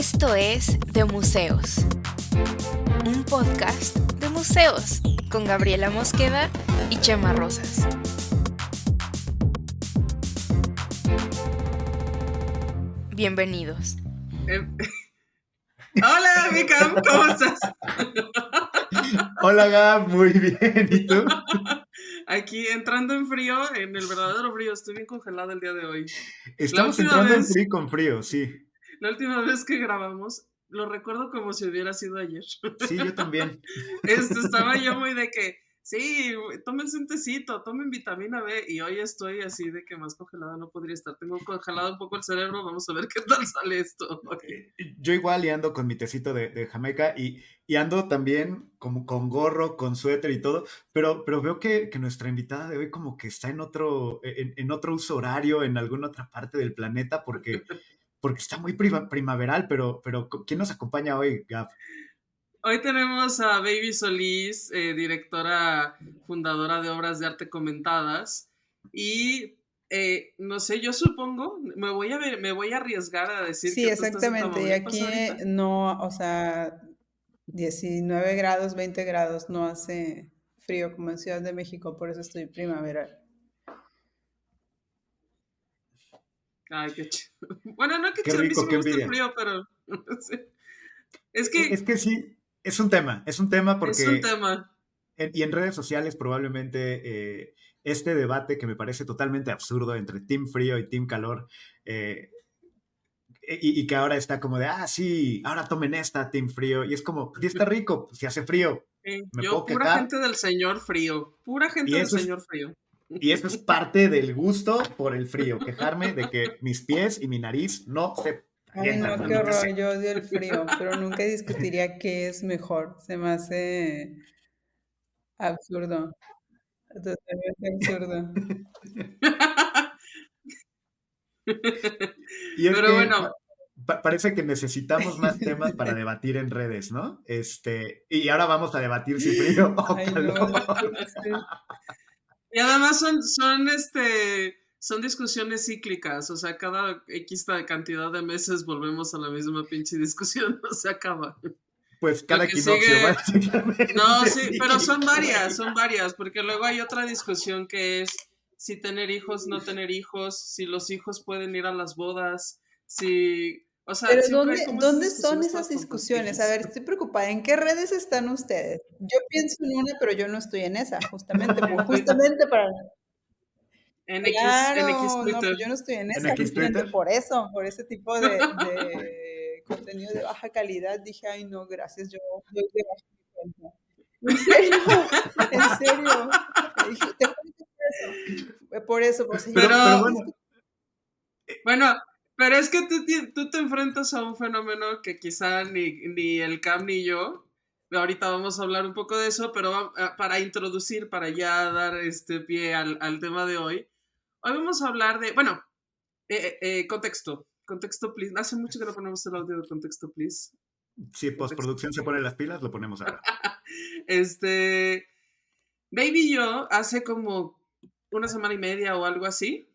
Esto es De Museos, un podcast de museos con Gabriela Mosqueda y Chema Rosas. Bienvenidos. Em, Hola, Mika, ¿cómo estás? Hola, Gab, muy bien. ¿Y tú? Aquí entrando en frío, en el verdadero frío. Estoy bien congelada el día de hoy. Estamos entrando en frío con frío, sí. La última vez que grabamos, lo recuerdo como si hubiera sido ayer. Sí, yo también. Este, estaba yo muy de que, sí, tómense un tecito, tomen vitamina B. Y hoy estoy así de que más congelada no podría estar. Tengo congelado un poco el cerebro. Vamos a ver qué tal sale esto. Yo igual y ando con mi tecito de, Jamaica y, y, ando también como con gorro, con suéter y todo. Pero, pero veo que, que nuestra invitada de hoy como que está en otro, en, en otro uso horario, en alguna otra parte del planeta, porque porque está muy primaveral, pero, pero ¿quién nos acompaña hoy, Gab? Hoy tenemos a Baby Solís, eh, directora fundadora de obras de arte comentadas. Y eh, no sé, yo supongo, me voy a ver, me voy a arriesgar a decir sí, exactamente. y aquí no, o sea, 19 grados, 20 grados, no hace frío como en Ciudad de México, por eso estoy primaveral. Ay, qué chido. Bueno, no que qué rico, qué frío, pero es que... Es que sí, es un tema, es un tema porque... Es un tema. y en redes sociales probablemente eh, este debate que me parece totalmente absurdo entre Team Frío y Team Calor, eh, y, que ahora está como de, ah, sí, ahora tomen esta, Team Frío, y es como, sí está rico, si hace frío. yo, pura gente del señor frío, pura gente del señor frío. Y eso es parte del gusto por el frío, quejarme de que mis pies y mi nariz no se... Ay, no, qué horror, yo odio el frío, pero nunca discutiría qué es mejor, se me hace absurdo, totalmente absurdo. Y pero bueno, parece que necesitamos más temas para debatir en redes, ¿no? Este, y ahora vamos a debatir si frío o calor. Y además son, son, este, son discusiones cíclicas, o sea, cada X cantidad de meses volvemos a la misma pinche discusión, no se acaba. Pues cada equinoccio, No, sí, pero son varias, son varias, porque luego hay otra discusión que es si tener hijos, no tener hijos, si los hijos pueden ir a las bodas, si pero ¿dónde, ¿dónde son esas discusiones? A ver, estoy preocupada. ¿En qué redes están ustedes? Yo pienso en una, pero yo no estoy en esa, justamente, justamente para... En X, en X No, yo no estoy en esa, justamente por eso, por ese tipo de, contenido de baja calidad. Dije, ay, no, gracias, yo doy de baja ¿En serio? ¿En serio? Te por eso. Por eso, pero, bueno. Bueno, pero es que tú, te enfrentas a un fenómeno que quizá ni, ni el CAM ni yo, ahorita vamos a hablar un poco de eso, pero ah, para introducir, para ya dar este pie al, tema de hoy, hoy vamos a hablar de, bueno, eh, eh, eh, contexto, contexto, please. Hace mucho que no ponemos el audio de contexto, please. Si postproducción se pone las pilas, lo ponemos ahora. este, Baby y yo, hace como una semana y media o algo así,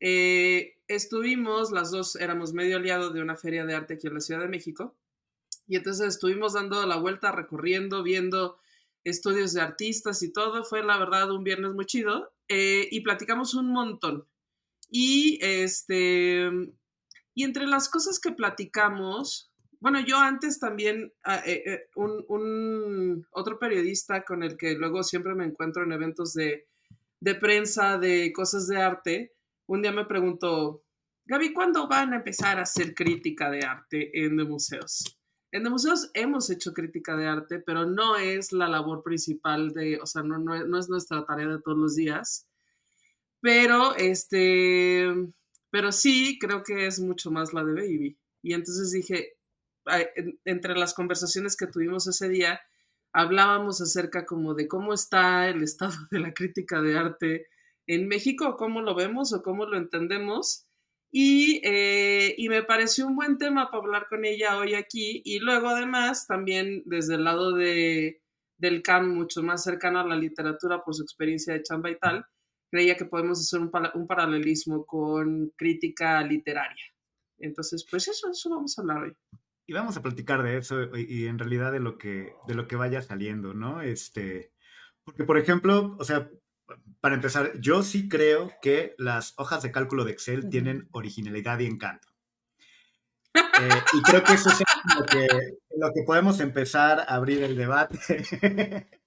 eh, estuvimos, las dos éramos medio aliados de una feria de arte aquí en la Ciudad de México, y entonces estuvimos dando la vuelta, recorriendo, viendo estudios de artistas y todo. Fue la verdad un viernes muy chido eh, y platicamos un montón. Y este, y entre las cosas que platicamos, bueno, yo antes también, ah, eh, un, un, otro periodista con el que luego siempre me encuentro en eventos de, de prensa, de cosas de arte, un día me preguntó, Gaby, ¿cuándo van a empezar a hacer crítica de arte en de museos? En de museos hemos hecho crítica de arte, pero no es la labor principal de, o sea, no, no, es nuestra tarea de todos los días. Pero, este, pero sí creo que es mucho más la de Baby. Y entonces dije, entre las conversaciones que tuvimos ese día, hablábamos acerca como de cómo está el estado de la crítica de arte en México, cómo lo vemos o cómo lo entendemos. Y, eh, y, me pareció un buen tema para hablar con ella hoy aquí. Y luego además también desde el lado de, del CAM, mucho más cercano a la literatura por su experiencia de chamba y tal, creía que podemos hacer un, un paralelismo con crítica literaria. Entonces, pues eso, eso vamos a hablar hoy. y vamos a platicar de eso y, en realidad de lo que, de lo que vaya saliendo, ¿no? Este, porque, por ejemplo, o sea, para empezar, yo sí creo que las hojas de cálculo de Excel tienen originalidad y encanto. Eh, y creo que eso es lo que, lo que podemos empezar a abrir el debate.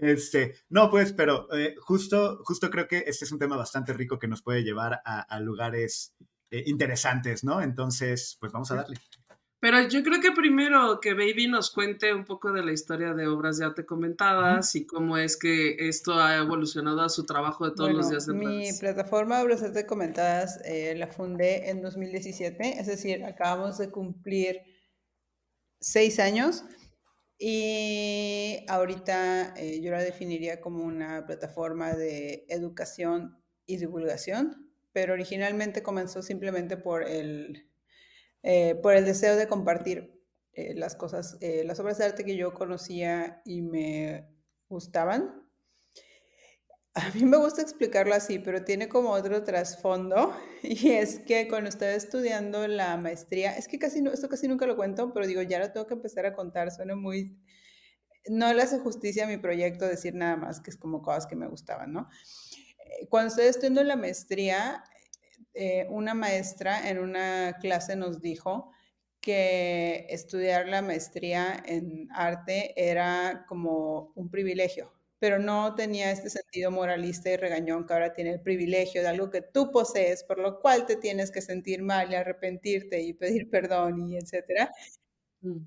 este, no, pues, pero eh, justo, justo creo que este es un tema bastante rico que nos puede llevar a, lugares eh, interesantes, ¿no? Entonces, pues vamos a darle. Pero yo creo que primero que Baby nos cuente un poco de la historia de obras ya te comentadas y cómo es que esto ha evolucionado a su trabajo de todos los días de Mi plataforma Obras ya te comentadas eh, la fundé en 2017, es decir, acabamos de cumplir seis años y ahorita eh, yo la definiría como una plataforma de educación y divulgación, pero originalmente comenzó simplemente por el eh, por el deseo de compartir eh, las cosas, eh, las obras de arte que yo conocía y me gustaban. A mí me gusta explicarlo así, pero tiene como otro trasfondo y es que cuando estaba estudiando la maestría, es que casi no, esto casi nunca lo cuento, pero digo, ya lo tengo que empezar a contar, suena muy, no le hace justicia a mi proyecto decir nada más que es como cosas que me gustaban, ¿no? Cuando estoy estudiando la maestría, eh, una maestra en una clase nos dijo que estudiar la maestría en arte era como un privilegio, pero no tenía este sentido moralista y regañón que ahora tiene el privilegio de algo que tú posees, por lo cual te tienes que sentir mal y arrepentirte y pedir perdón y etcétera. Mm.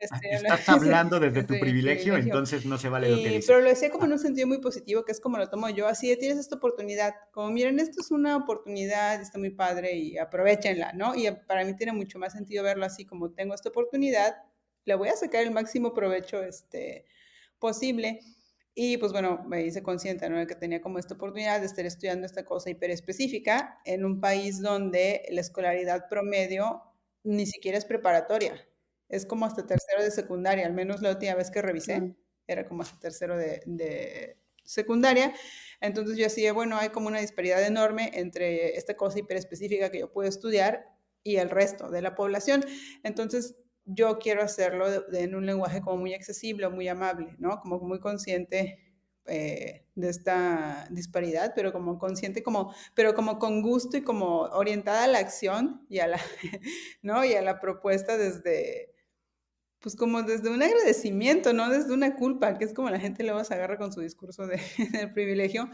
Estás hablando desde, tu privilegio, entonces no se vale lo que dices. Pero lo decía como en un sentido muy positivo, que es como lo tomo yo, así tienes esta oportunidad, como miren, esto es una oportunidad, está muy padre y aprovechenla, ¿no? Y para mí tiene mucho más sentido verlo así, como tengo esta oportunidad, le voy a sacar el máximo provecho este, posible. Y pues bueno, me hice consciente ¿no? de que tenía como esta oportunidad de estar estudiando esta cosa hiper específica en un país donde la escolaridad promedio ni siquiera es preparatoria es como hasta tercero de secundaria, al menos la última vez que revisé, era como hasta tercero de, secundaria. Entonces yo decía, bueno, hay como una disparidad enorme entre esta cosa hiperespecífica que yo puedo estudiar y el resto de la población. Entonces yo quiero hacerlo en un lenguaje como muy accesible, muy amable, ¿no? Como muy consciente eh, de esta disparidad, pero como consciente, como, pero como con gusto y como orientada a la acción y a la, ¿no? y a la propuesta desde, pues como desde un agradecimiento, no desde una culpa, que es como la gente luego se agarra con su discurso de, del privilegio.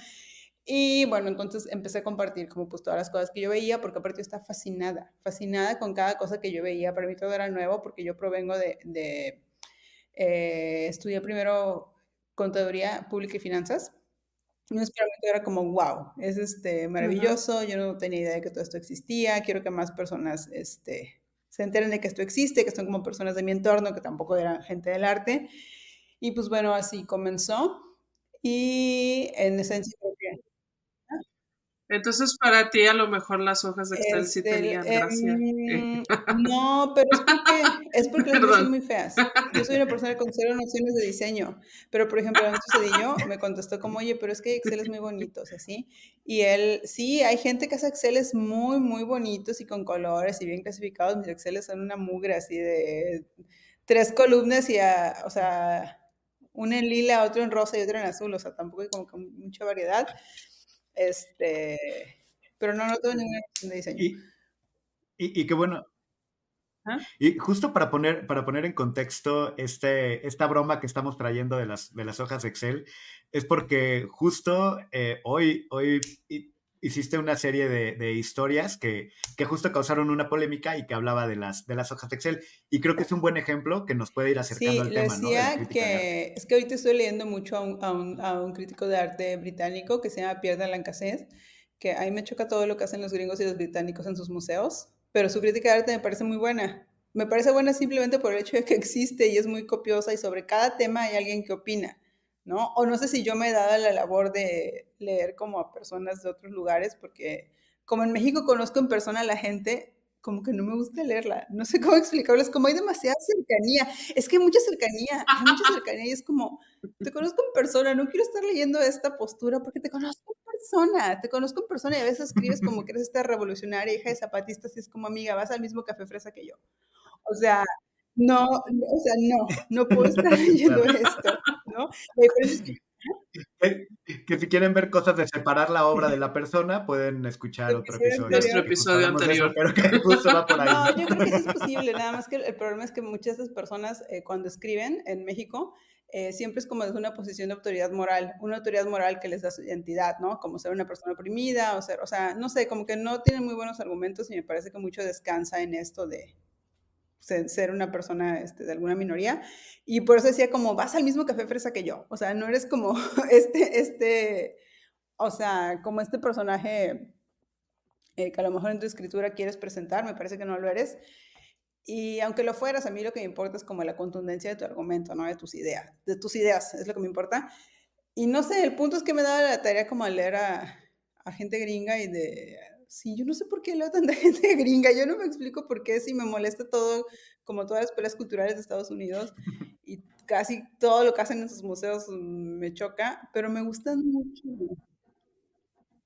Y bueno, entonces empecé a compartir como pues todas las cosas que yo veía, porque aparte yo estaba fascinada, fascinada con cada cosa que yo veía. Para mí todo era nuevo porque yo provengo de, de eh, estudié primero contaduría pública y finanzas. Mí era como, wow, es este, maravilloso, yo no tenía idea de que todo esto existía, quiero que más personas este, se enteren de que esto existe, que son como personas de mi entorno, que tampoco eran gente del arte. Y pues bueno, así comenzó. Y en esencia entonces, para ti, a lo mejor las hojas de Excel sí este, tenían gracia. Em, no, pero es porque, es porque las son muy feas. Yo soy una persona con cero nociones de diseño. Pero, por ejemplo, Cedillo me contestó como, oye, pero es que Excel es muy bonito, o sea, ¿sí? Y él, sí, hay gente que hace Exceles muy, muy bonitos y con colores y bien clasificados. Mis Exceles son una mugre así de tres columnas y, a, o sea, una en lila, otro en rosa y otro en azul. O sea, tampoco hay como que mucha variedad. Este, pero no, no tengo ninguna de diseño. Y, y, qué bueno. ¿Ah? Y justo para poner, para poner en contexto este, esta broma que estamos trayendo de las, de las hojas Excel, es porque justo eh, hoy, hoy hiciste una serie de, historias que, que, justo causaron una polémica y que hablaba de las, de las hojas de Excel. Y creo que es un buen ejemplo que nos puede ir acercando al tema. Decía que es que ahorita estoy leyendo mucho a un, a, un, a un, crítico de arte británico que se llama Pierre de Lancasset, que a mí me choca todo lo que hacen los gringos y los británicos en sus museos, pero su crítica de arte me parece muy buena. Me parece buena simplemente por el hecho de que existe y es muy copiosa y sobre cada tema hay alguien que opina. ¿No? O no sé si yo me he dado la labor de leer como a personas de otros lugares, porque como en México conozco en persona a la gente, como que no me gusta leerla. No sé cómo explicarles, como hay demasiada cercanía. Es que hay mucha cercanía, hay mucha cercanía y es como, te conozco en persona, no quiero estar leyendo esta postura porque te conozco en persona, te conozco en persona y a veces escribes como que eres esta revolucionaria, hija de zapatistas y es como, amiga, vas al mismo café fresa que yo O sea, no, o sea, no, no puedo estar leyendo esto, ¿no? que, si quieren ver cosas de separar la obra de la persona, pueden escuchar otro episodio. Nuestro episodio anterior. pero que justo va por ahí. No, yo creo que sí es posible, nada más que el problema es que muchas de esas personas eh, cuando escriben en México, eh, siempre es como desde una posición de autoridad moral, una autoridad moral que les da su identidad, ¿no? Como ser una persona oprimida o ser, o sea, no sé, como que no tienen muy buenos argumentos y me parece que mucho descansa en esto de, ser una persona este, de alguna minoría. Y por eso decía como, vas al mismo café fresa que yo. O sea, no eres como este, este, o sea, como este personaje eh, que a lo mejor en tu escritura quieres presentar, me parece que no lo eres. Y aunque lo fueras, a mí lo que me importa es como la contundencia de tu argumento, ¿no? De tus ideas, de tus ideas, es lo que me importa. Y no sé, el punto es que me daba la tarea como leer a, a gente gringa y de sí, yo no sé por qué leo tanta gente gringa, yo no me explico por qué si me molesta todo, como todas las escuelas culturales de Estados Unidos y casi todo lo que hacen en sus museos me choca, pero me gustan mucho.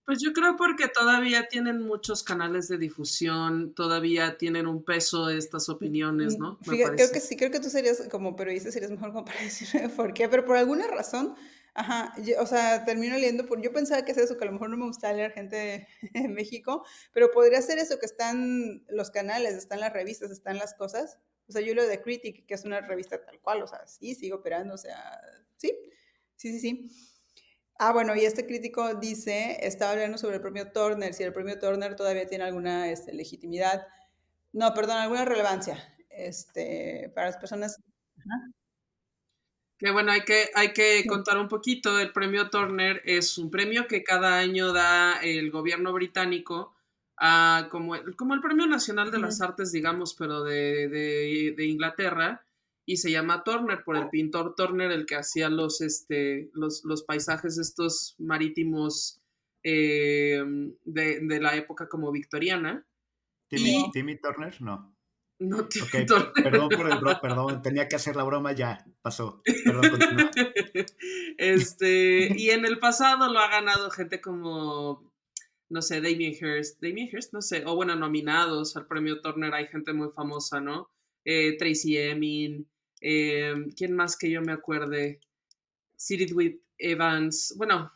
Pues yo creo porque todavía tienen muchos canales de difusión, todavía tienen un peso estas opiniones, ¿no? creo que sí, creo que tú serías como periodista, serías mejor como para decirme por qué, pero por alguna razón Ajá, o sea, termino leyendo, por, yo pensaba que es eso, que a lo mejor no me gusta leer gente en México, pero podría ser eso, que están los canales, están las revistas, están las cosas. O sea, yo lo de Critic, que es una revista tal cual, o sea, sí, sigue operando, o sea, sí, sí, sí, sí. Ah, bueno, y este crítico dice, estaba hablando sobre el premio Turner, si el premio Turner todavía tiene alguna este, legitimidad, no, perdón, alguna relevancia este, para las personas. Que bueno, hay que, hay que contar un poquito. El premio Turner es un premio que cada año da el gobierno británico a, como, el, como el Premio Nacional de las Artes, digamos, pero de, Inglaterra. Y se llama Turner por el pintor Turner, el que hacía los, este, los, los paisajes estos marítimos eh, de, la época como victoriana. Timmy Turner, no. No okay, perdón por el bro, perdón, tenía que hacer la broma, ya pasó. Perdón, continúa. Este, y en el pasado lo ha ganado gente como, no sé, Damien Hirst, Damien Hirst, no sé, o bueno, nominados al premio Turner hay gente muy famosa, ¿no? Eh, Tracy Emin, eh, ¿quién más que yo me acuerde? Sidney Evans, bueno,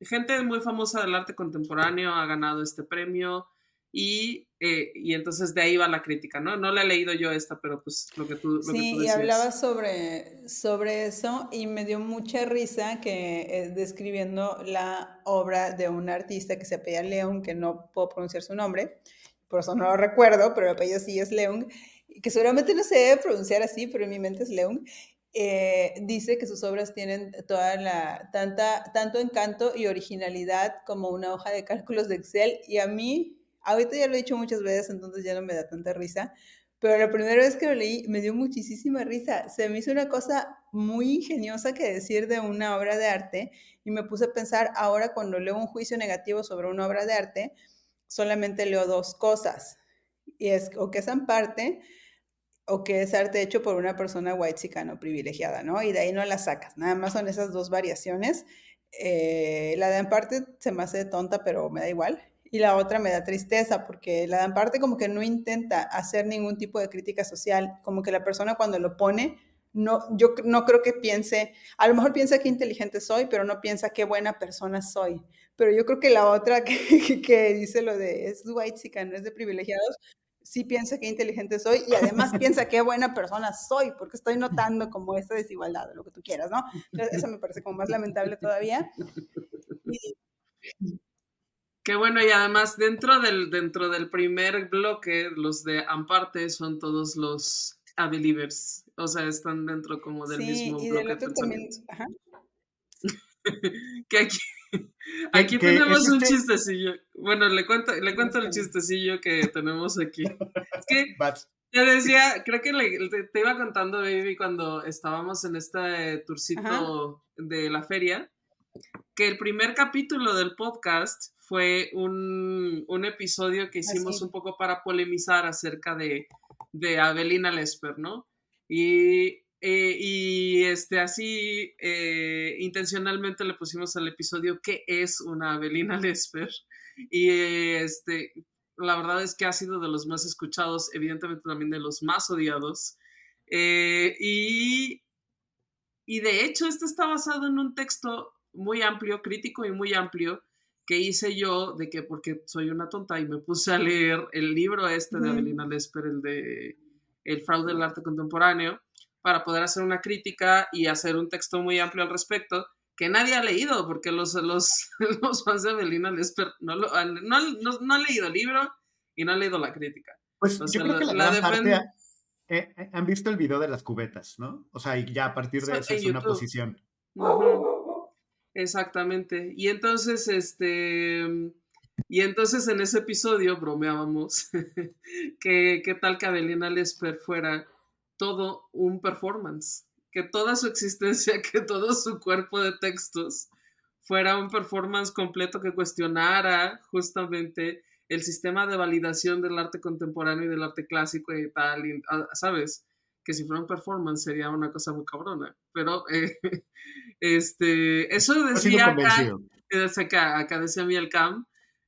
gente muy famosa del arte contemporáneo ha ganado este premio. Y, eh, y entonces de ahí va la crítica, ¿no? No la he leído yo esta, pero pues lo que tú, lo sí, que tú y hablaba sobre, sobre eso y me dio mucha risa que eh, describiendo la obra de un artista que se apellida León, que no puedo pronunciar su nombre, por eso no lo recuerdo, pero el apellido sí es León, que seguramente no se debe pronunciar así, pero en mi mente es León. Eh, dice que sus obras tienen toda la, tanta, tanto encanto y originalidad como una hoja de cálculos de Excel y a mí Ahorita ya lo he dicho muchas veces, entonces ya no me da tanta risa, pero la primera vez que lo leí me dio muchísima risa. Se me hizo una cosa muy ingeniosa que decir de una obra de arte y me puse a pensar, ahora cuando leo un juicio negativo sobre una obra de arte, solamente leo dos cosas. Y es o que es en parte o que es arte hecho por una persona white o privilegiada, ¿no? Y de ahí no la sacas. Nada más son esas dos variaciones. Eh, la de en parte se me hace tonta, pero me da igual y la otra me da tristeza porque la dan parte como que no intenta hacer ningún tipo de crítica social, como que la persona cuando lo pone, no, yo no creo que piense, a lo mejor piensa qué inteligente soy, pero no piensa qué buena persona soy. Pero yo creo que la otra que, que dice lo de es white no es de privilegiados, sí piensa qué inteligente soy y además piensa qué buena persona soy, porque estoy notando como esta desigualdad, lo que tú quieras, ¿no? Entonces, eso me parece como más lamentable todavía. Y, Qué bueno, y además dentro del, dentro del primer bloque, los de Amparte son todos los Abilivers. O sea, están dentro como del mismo y bloque. Del también, ajá. que aquí, aquí tenemos un este chistecillo. Bueno, le cuento, le cuento el chistecillo que tenemos aquí. Es que te decía, creo que te, iba contando, baby, cuando estábamos en este tourcito de la feria, que el primer capítulo del podcast fue un, episodio que hicimos un poco para polemizar acerca de, de Avelina Lesper, ¿no? Y, eh, y este, así eh, intencionalmente le pusimos al episodio ¿Qué es una Avelina Lesper? Y este, la verdad es que ha sido de los más escuchados, evidentemente también de los más odiados. Eh, y, y de hecho, este está basado en un texto muy amplio, crítico y muy amplio, que hice yo de que porque soy una tonta y me puse a leer el libro este de Avelina Lesper, el de El fraude del arte contemporáneo, para poder hacer una crítica y hacer un texto muy amplio al respecto que nadie ha leído, porque los, los, los fans de Avelina Lesper no, lo, no, no, han leído el libro y no han leído la crítica. Pues yo creo que la, la parte eh, eh, han visto el video de las cubetas, ¿no? O sea, y ya a partir de eso es una posición. Exactamente. Y entonces, este, y entonces en ese episodio bromeábamos que qué tal que Avelina Lesper fuera todo un performance, que toda su existencia, que todo su cuerpo de textos fuera un performance completo que cuestionara justamente el sistema de validación del arte contemporáneo y del arte clásico y tal, ah, ¿sabes? Que si fuera un performance sería una cosa muy cabrona. Pero eh, este, eso decía acá, acá, decía Miel Cam,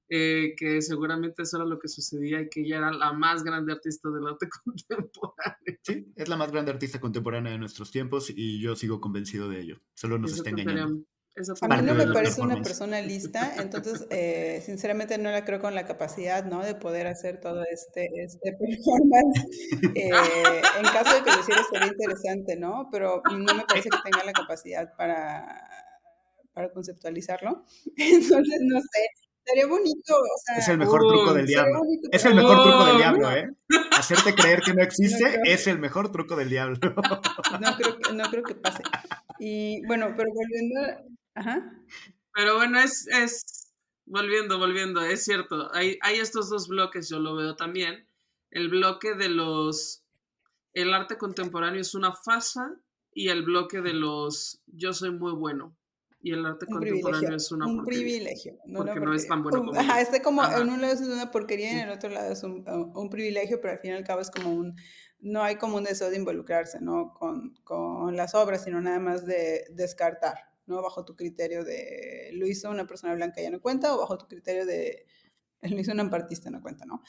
eh, que seguramente eso era lo que sucedía y que ella era la más grande artista del arte contemporáneo. Sí, es la más grande artista contemporánea de nuestros tiempos y yo sigo convencido de ello. Solo nos está engañando. A mí no me parece una persona lista, entonces eh, sinceramente no la creo con la capacidad, ¿no? De poder hacer todo este, este performance. Eh, en caso de que lo hiciera sería interesante, ¿no? Pero no me parece que tenga la capacidad para, para conceptualizarlo. Entonces, no sé, Sería bonito. O sea, es el mejor truco del diablo. es el mejor truco del diablo, ¿eh? Hacerte creer que no existe es el mejor truco del diablo. No creo, que, no creo que pase. Y bueno, pero volviendo. Ajá. Pero bueno, es, es. Volviendo, volviendo, es cierto. Hay, hay estos dos bloques, yo lo veo también. El bloque de los. El arte contemporáneo es una farsa y el bloque de los. Yo soy muy bueno y el arte contemporáneo es una un privilegio no porque no es tan bueno como ajá, este como en un lado es una porquería y en el otro lado es un, un, privilegio pero al fin y al cabo es como un no hay como un deseo de involucrarse no con, con las obras sino nada más de descartar no bajo tu criterio de lo hizo una persona blanca ya no cuenta o bajo tu criterio de lo hizo un ampartista no cuenta no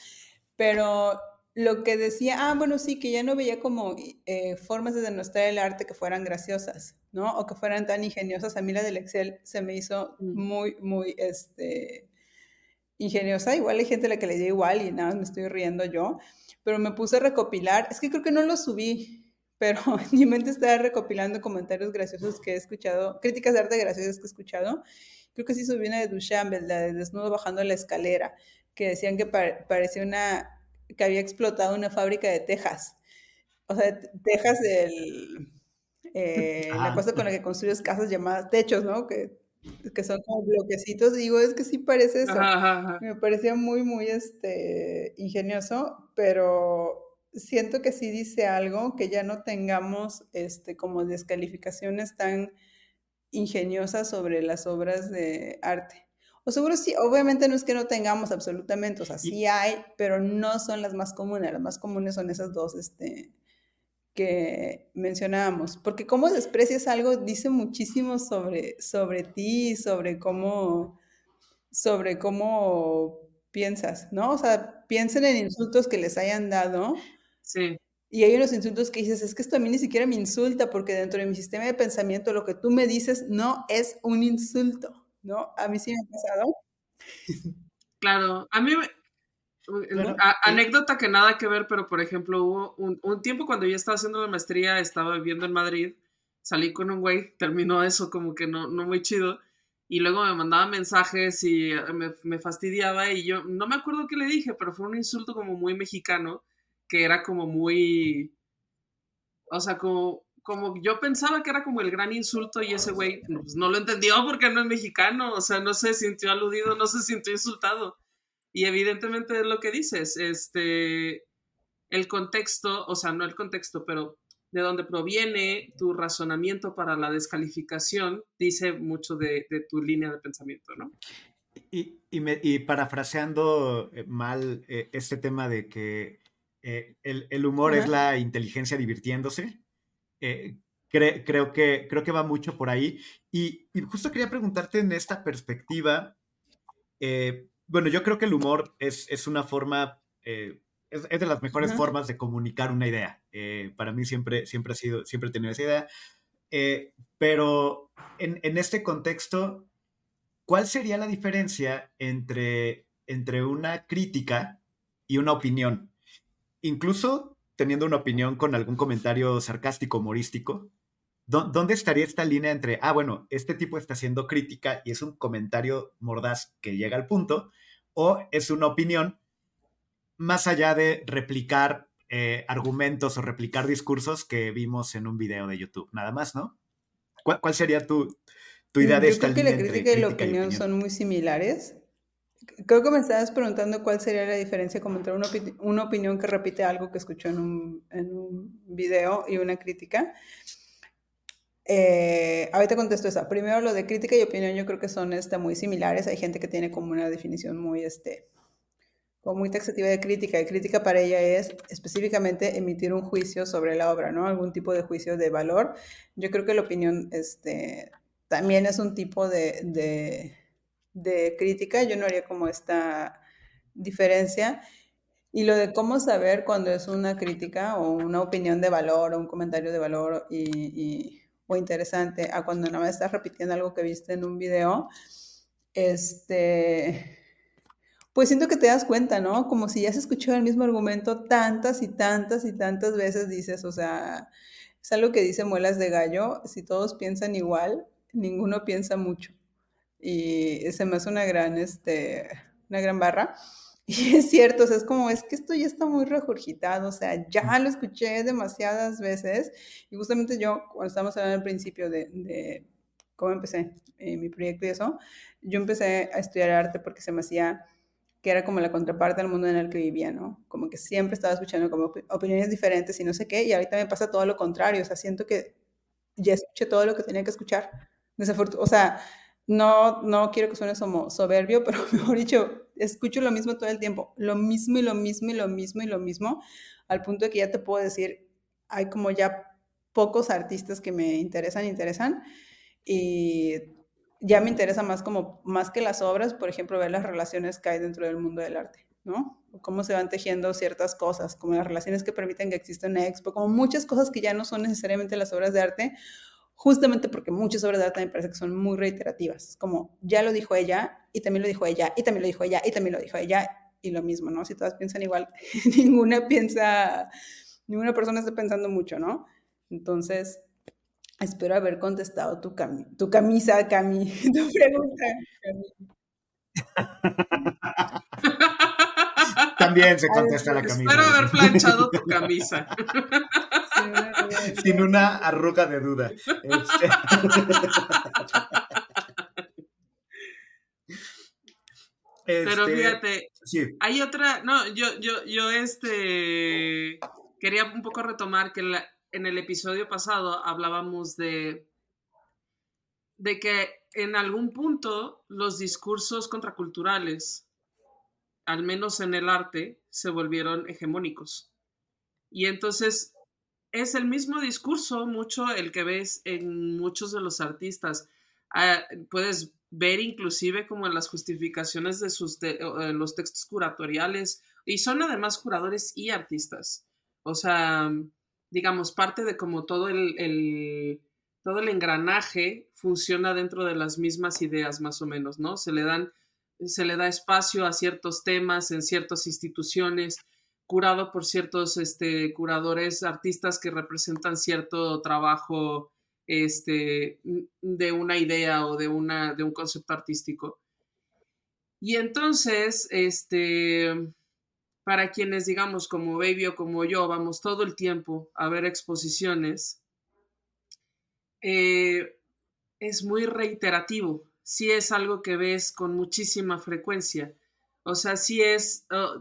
pero lo que decía, ah, bueno, sí, que ya no veía como eh, formas de denostar el arte que fueran graciosas, ¿no? O que fueran tan ingeniosas. A mí la del Excel se me hizo mm. muy, muy, este, ingeniosa. Igual hay gente a la que le dio igual y nada, me estoy riendo yo. Pero me puse a recopilar, es que creo que no lo subí, pero en mi mente estaba recopilando comentarios graciosos que he escuchado, críticas de arte graciosas que he escuchado. Creo que sí subí una de Duchamp, la de desnudo bajando la escalera, que decían que parecía una que había explotado una fábrica de Texas. O sea, Texas, el, eh, la ah. cosa con la que construyes casas llamadas techos, ¿no? Que, que son como bloquecitos. Digo, es que sí parece eso. Me parecía muy, muy este, ingenioso, pero siento que sí dice algo, que ya no tengamos este, como descalificaciones tan ingeniosas sobre las obras de arte. O seguro sí, obviamente no es que no tengamos absolutamente, o sea, sí hay, pero no son las más comunes. Las más comunes son esas dos este, que mencionábamos. Porque cómo desprecias algo dice muchísimo sobre, sobre ti, sobre cómo, sobre cómo piensas, ¿no? O sea, piensen en insultos que les hayan dado. Sí. Y hay unos insultos que dices, es que esto a mí ni siquiera me insulta, porque dentro de mi sistema de pensamiento lo que tú me dices no es un insulto. ¿no? A mí sí me ha pasado. Claro, a mí, anécdota que nada que ver, pero por ejemplo, hubo un, tiempo cuando yo estaba haciendo la maestría, estaba viviendo en Madrid, salí con un güey, terminó eso como que no, no muy chido, y luego me mandaba mensajes y me, me fastidiaba y yo no me acuerdo qué le dije, pero fue un insulto como muy mexicano, que era como muy, o sea, como como yo pensaba que era como el gran insulto y ese güey pues, no lo entendió porque no es mexicano, o sea, no se sintió aludido, no se sintió insultado. Y evidentemente es lo que dices, este, el contexto, o sea, no el contexto, pero de dónde proviene tu razonamiento para la descalificación, dice mucho de, tu línea de pensamiento, ¿no? Y, y, parafraseando eh, mal eh, este tema de que eh, el, humor es la inteligencia divirtiéndose, eh, creo, que, creo que va mucho por ahí. Y, justo quería preguntarte en esta perspectiva, eh, bueno, yo creo que el humor es, es una forma, eh, es, de las mejores formas de comunicar una idea. Para mí siempre, siempre ha sido, siempre he tenido esa idea. Pero en, en, este contexto, ¿cuál sería la diferencia entre, entre una crítica y una opinión? Incluso teniendo una opinión con algún comentario sarcástico, humorístico, ¿Dónde estaría esta línea entre, ah, bueno, este tipo está haciendo crítica y es un comentario mordaz que llega al punto, o es una opinión más allá de replicar eh, argumentos o replicar discursos que vimos en un video de YouTube, nada más, ¿no? ¿Cuál, sería tu, tu, idea de Yo esta creo que la crítica y la opinión, son muy similares. Creo que me estabas preguntando cuál sería la diferencia como entre una, una opinión que repite algo que escuchó en un, en un video y una crítica. Eh, ahorita contesto esa. Primero, lo de crítica y opinión, yo creo que son este, muy similares. Hay gente que tiene como una definición muy, este, como muy taxativa de crítica. Y crítica para ella es específicamente emitir un juicio sobre la obra, ¿no? Algún tipo de juicio de valor. Yo creo que la opinión este, también es un tipo de, de, de crítica. Yo no haría como esta diferencia. Y lo de cómo saber cuando es una crítica o una opinión de valor o un comentario de valor y o interesante a cuando nada más estás repitiendo algo que viste en un video, este, pues siento que te das cuenta, ¿no? Como si ya has escuchado el mismo argumento tantas y tantas y tantas veces, dices, o sea, es algo que dice Muelas de Gallo, si todos piensan igual, ninguno piensa mucho. Y se me hace una gran, este, una gran barra. Y es cierto, o sea, es como, es que esto ya está muy regurgitado, o sea, ya lo escuché demasiadas veces. Y justamente yo, cuando estábamos hablando al principio de, de cómo empecé eh, mi proyecto y eso, yo empecé a estudiar arte porque se me hacía que era como la contraparte del mundo en el que vivía, ¿no? Como que siempre estaba escuchando como opiniones diferentes y no sé qué, y ahorita me pasa todo lo contrario, o sea, siento que ya escuché todo lo que tenía que escuchar. Desafortunadamente, o sea, no, no quiero que suene como soberbio, pero mejor dicho, escucho lo mismo todo el tiempo, lo mismo y lo mismo y lo mismo y lo mismo, al punto de que ya te puedo decir, hay como ya pocos artistas que me interesan, interesan, y ya me interesa más como, más que las obras, por ejemplo, ver las relaciones que hay dentro del mundo del arte, ¿no? cómo se van tejiendo ciertas cosas, como las relaciones que permiten que exista una expo, como muchas cosas que ya no son necesariamente las obras de arte, justamente porque muchas obras de arte me parece que son muy reiterativas. Como ya lo dijo ella, y también lo dijo ella, y también lo dijo ella, y también lo dijo ella, y lo mismo, ¿no? Si todas piensan igual, ninguna piensa, ninguna persona está pensando mucho, ¿no? Entonces, espero haber contestado tu, tu camisa, Cami, tu pregunta. También se contesta la camisa. Espero haber planchado tu camisa. Sin una arruga de duda. Este. Pero este, fíjate, hay otra, no, yo, yo, yo este, quería un poco retomar que en el episodio pasado hablábamos de, de que en algún punto los discursos contraculturales, al menos en el arte, se volvieron hegemónicos. Y entonces es el mismo discurso, mucho el que ves en muchos de los artistas. Ah, puedes ver inclusive como en las justificaciones de sus los textos curatoriales y son además curadores y artistas. O sea, digamos, parte de como todo el, todo el engranaje funciona dentro de las mismas ideas más o menos, ¿no? Se le dan se le da espacio a ciertos temas en ciertas instituciones curado por ciertos este, curadores, artistas que representan cierto trabajo este, de una idea o de, una, de un concepto artístico. Y entonces, este, para quienes, digamos, como Baby o como yo, vamos todo el tiempo a ver exposiciones, eh, es muy reiterativo. Sí es algo que ves con muchísima frecuencia. O sea, sí es, oh,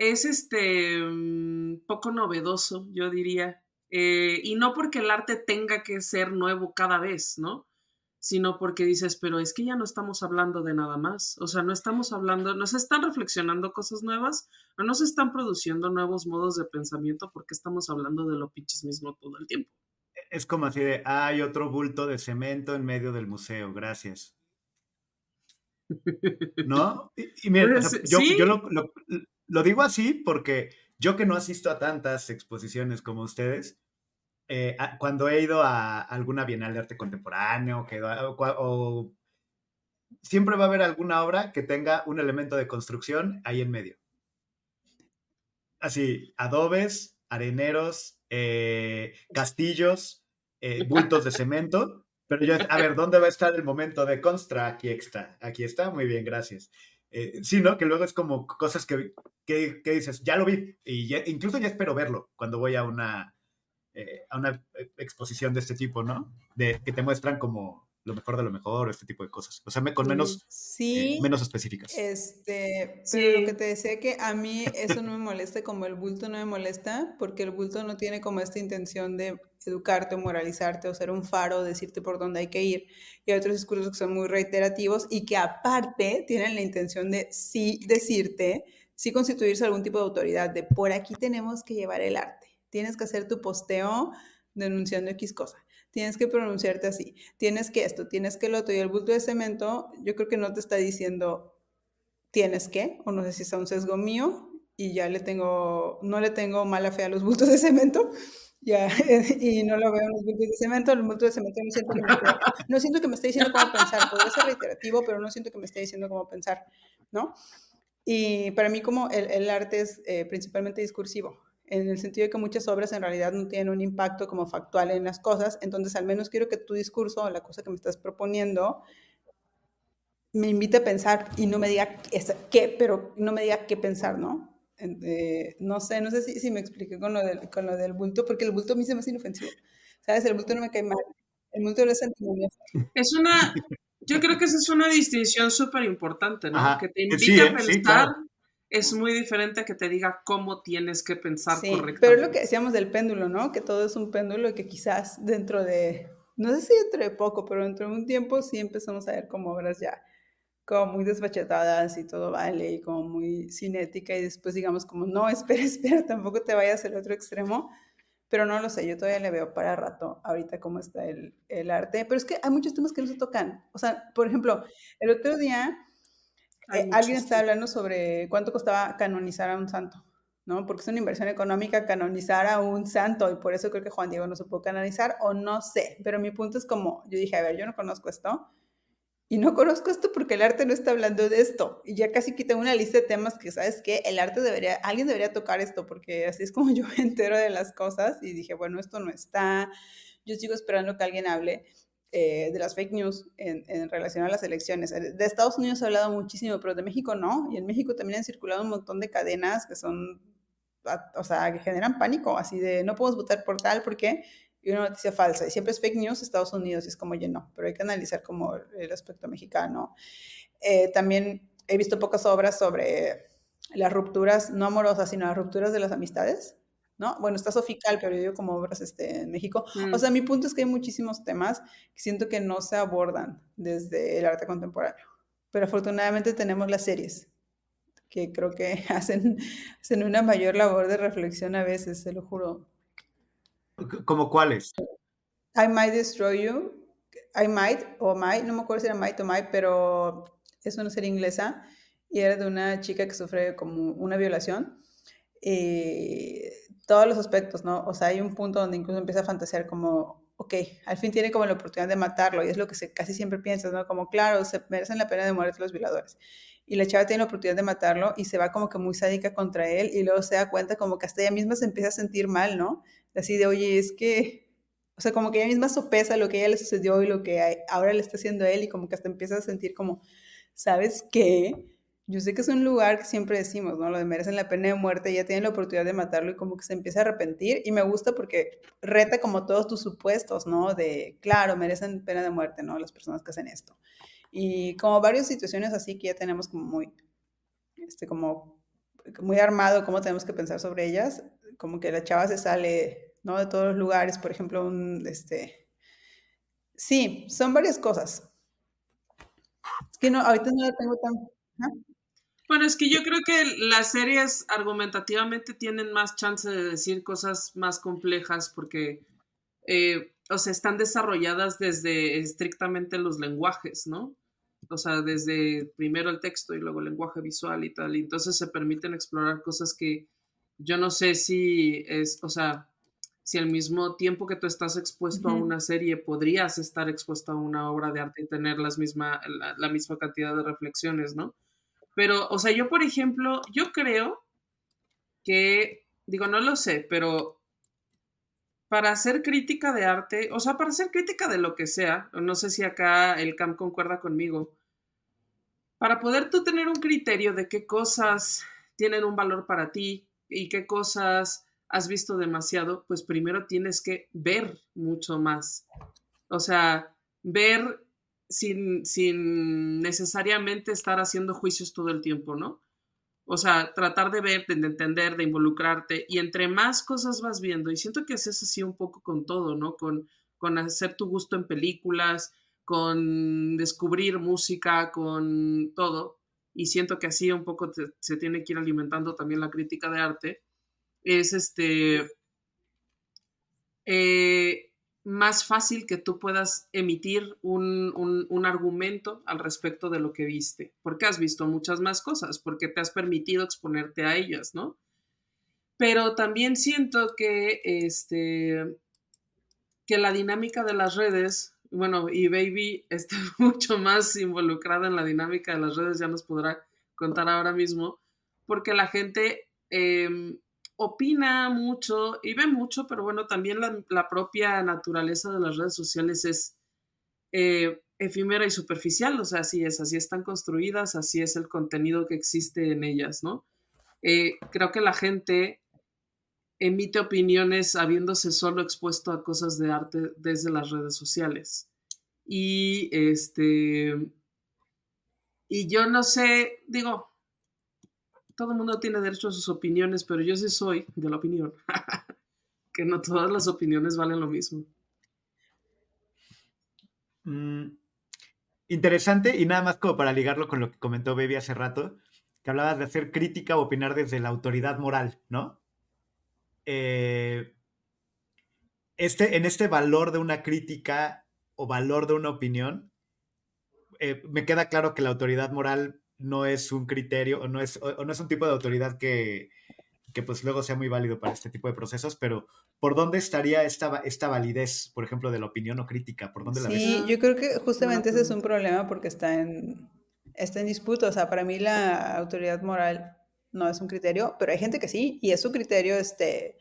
es este mm, poco novedoso, yo diría. Eh, y no porque el arte tenga que ser nuevo cada vez, ¿no? Sino porque dices, pero es que ya no estamos hablando de nada más. O sea, no estamos hablando, no se están reflexionando cosas nuevas, no nos están produciendo nuevos modos de pensamiento porque estamos hablando de lo pinches mismo todo el tiempo. Es como así de, hay otro bulto de cemento en medio del museo, gracias. ¿No? Y, mira, pues, yo, lo, digo así porque yo que no asisto a tantas exposiciones como ustedes, eh, cuando he ido a alguna bienal de arte contemporáneo siempre va a haber alguna obra que tenga un elemento de construcción ahí en medio. Así, adobes, areneros, eh, castillos, eh, bultos de cemento. Pero yo, a ver, ¿dónde va a estar el momento de constru? Aquí está, aquí está, muy bien, gracias. Eh, sí, ¿no? Que luego es como cosas que, que, dices, ya lo vi, y incluso ya espero verlo cuando voy a una, a una exposición de este tipo, ¿no? De que te muestran como lo mejor de lo mejor, este tipo de cosas. O sea, con menos, sí, menos específicas. Este, pero lo que te decía que a mí eso no me molesta, como el bulto no me molesta, porque el bulto no tiene como esta intención de educarte o moralizarte o ser un faro, decirte por dónde hay que ir. Y hay otros discursos que son muy reiterativos y que aparte tienen la intención de sí decirte, sí constituirse algún tipo de autoridad, de por aquí tenemos que llevar el arte. Tienes que hacer tu posteo denunciando X cosa. Tienes que pronunciarte así. Tienes que esto, tienes que lo otro. Y el bulto de cemento, yo creo que no te está diciendo tienes que, o no sé si es un sesgo mío, y ya le tengo, no le tengo mala fe a los bultos de cemento, ya, y no lo veo en los bultos de cemento, el bulto de cemento no siento que me, esté, no siento diciendo cómo pensar, podría ser reiterativo, pero no siento que me esté diciendo cómo pensar, ¿no? Y para mí como el, el arte es eh, principalmente discursivo, en el sentido de que muchas obras en realidad no tienen un impacto como factual en las cosas, entonces al menos quiero que tu discurso o la cosa que me estás proponiendo me invite a pensar y no me diga qué, pero no me diga qué pensar, ¿no? Eh, no sé, no sé si, si me expliqué con lo, del, con lo del bulto, porque el bulto a mí se me hace inofensivo. ¿Sabes? El bulto no me cae mal. El bulto no es antimonioso. Es una, yo creo que esa es una distinción súper importante, ¿no? que te invite a ¿eh? pensar es muy diferente a que te diga cómo tienes que pensar sí, correctamente. Pero es lo que decíamos del péndulo, ¿no? Que todo es un péndulo y que quizás dentro de, no sé si dentro de poco, pero dentro de un tiempo sí empezamos a ver como obras ya como muy desbachatadas y todo vale y como muy cinética y después digamos como no, espera, espera, tampoco te vayas al otro extremo, pero no lo sé, yo todavía le veo para rato ahorita cómo está el, el arte, pero es que hay muchos temas que no se tocan, o sea, por ejemplo, el otro día eh, alguien está hablando sobre cuánto costaba canonizar a un santo, ¿no? Porque es una inversión económica canonizar a un santo y por eso creo que Juan Diego no se pudo canonizar o no sé, pero mi punto es como, yo dije, a ver, yo no conozco esto y no conozco esto porque el arte no está hablando de esto y ya casi quité una lista de temas que, ¿sabes qué? El arte debería, alguien debería tocar esto porque así es como yo me entero de las cosas y dije, bueno, esto no está, yo sigo esperando que alguien hable eh, de las fake news en, en, relación a las elecciones. De Estados Unidos se ha hablado muchísimo, pero de México no. Y en México también han circulado un montón de cadenas que son, o sea, que generan pánico, así de no podemos votar por tal porque y una noticia falsa. Y siempre es fake news Estados Unidos, y es como, oye, no, pero hay que analizar como el aspecto mexicano. Eh, también he visto pocas obras sobre las rupturas, no amorosas, sino las rupturas de las amistades. ¿No? Bueno, está Sofical, pero yo digo como obras este, en México. O mm. sea, mi punto es que hay muchísimos temas que siento que no se abordan desde el arte contemporáneo. Pero afortunadamente tenemos las series, que creo que hacen, hacen una mayor labor de reflexión a veces, se lo juro. ¿Como cuáles? I Might Destroy You, I Might, o Might, no me acuerdo si era Might o Might, pero es una serie inglesa y era de una chica que sufre como una violación. Y todos los aspectos, ¿no? O sea, hay un punto donde incluso empieza a fantasear como, ok, al fin tiene como la oportunidad de matarlo, y es lo que se, casi siempre piensas, ¿no? Como, claro, se merecen la pena de muerte los violadores. Y la chava tiene la oportunidad de matarlo y se va como que muy sádica contra él, y luego se da cuenta como que hasta ella misma se empieza a sentir mal, ¿no? Así de, oye, es que, o sea, como que ella misma sopesa lo que a ella le sucedió y lo que ahora le está haciendo él, y como que hasta empieza a sentir como, ¿sabes qué? Yo sé que es un lugar que siempre decimos, ¿no? Lo de merecen la pena de muerte, ya tienen la oportunidad de matarlo y como que se empieza a arrepentir. Y me gusta porque reta como todos tus supuestos, ¿no? De, claro, merecen pena de muerte, ¿no? Las personas que hacen esto. Y como varias situaciones así que ya tenemos como muy, este, como muy armado cómo tenemos que pensar sobre ellas, como que la chava se sale, ¿no? De todos los lugares, por ejemplo, un, este... Sí, son varias cosas. Es que no, ahorita no la tengo tan... Bueno, es que yo creo que las series argumentativamente tienen más chance de decir cosas más complejas porque, eh, o sea, están desarrolladas desde estrictamente los lenguajes, ¿no? o sea, desde primero el texto y luego el lenguaje visual y tal, y entonces se permiten explorar cosas que yo no sé si es, o sea, si al mismo tiempo que tú estás expuesto a una serie podrías estar expuesto a una obra de arte y tener las misma, la, misma cantidad de reflexiones, ¿no? Pero, o sea, yo, por ejemplo, yo creo que, digo, no lo sé, pero para hacer crítica de arte, o sea, para hacer crítica de lo que sea, no sé si acá el CAM concuerda conmigo, para poder tú tener un criterio de qué cosas tienen un valor para ti y qué cosas has visto demasiado, pues primero tienes que ver mucho más. O sea, ver sin, sin necesariamente estar haciendo juicios todo el tiempo, ¿no? O sea, tratar de ver, de entender, de involucrarte y entre más cosas vas viendo, y siento que es así un poco con todo, ¿no? Con, con hacer tu gusto en películas, con descubrir música, con todo, y siento que así un poco se tiene que ir alimentando también la crítica de arte es este eh, más fácil que tú puedas emitir un, un, argumento al respecto de lo que viste, porque has visto muchas más cosas, porque te has permitido exponerte a ellas, ¿no? Pero también siento que, este, que la dinámica de las redes, bueno, y Baby está mucho más involucrada en la dinámica de las redes, ya nos podrá contar ahora mismo, porque la gente em, opina mucho y ve mucho, pero bueno, también la, propia naturaleza de las redes sociales es eh, efímera y superficial, o sea, así es, así están construidas, así es el contenido que existe en ellas, ¿no? Eh, creo que la gente emite opiniones habiéndose solo expuesto a cosas de arte desde las redes sociales. Y este, y yo no sé, digo, todo el mundo tiene derecho a sus opiniones, pero yo sí soy de la opinión que no todas las opiniones valen lo mismo. Mm, interesante y nada más como para ligarlo con lo que comentó Baby hace rato, que hablabas de hacer crítica o opinar desde la autoridad moral, ¿no? Eh, este, en este valor de una crítica o valor de una opinión, eh, me queda claro que la autoridad moral no es un criterio o no es, o no es un tipo de autoridad que, que pues luego sea muy válido para este tipo de procesos, pero ¿por dónde estaría esta, esta validez, por ejemplo, de la opinión o crítica? ¿Por dónde la ves? Sí, yo creo que justamente ese es un problema porque está en, está en disputa. O sea, para mí la autoridad moral no es un criterio, pero hay gente que sí, y es su criterio, este,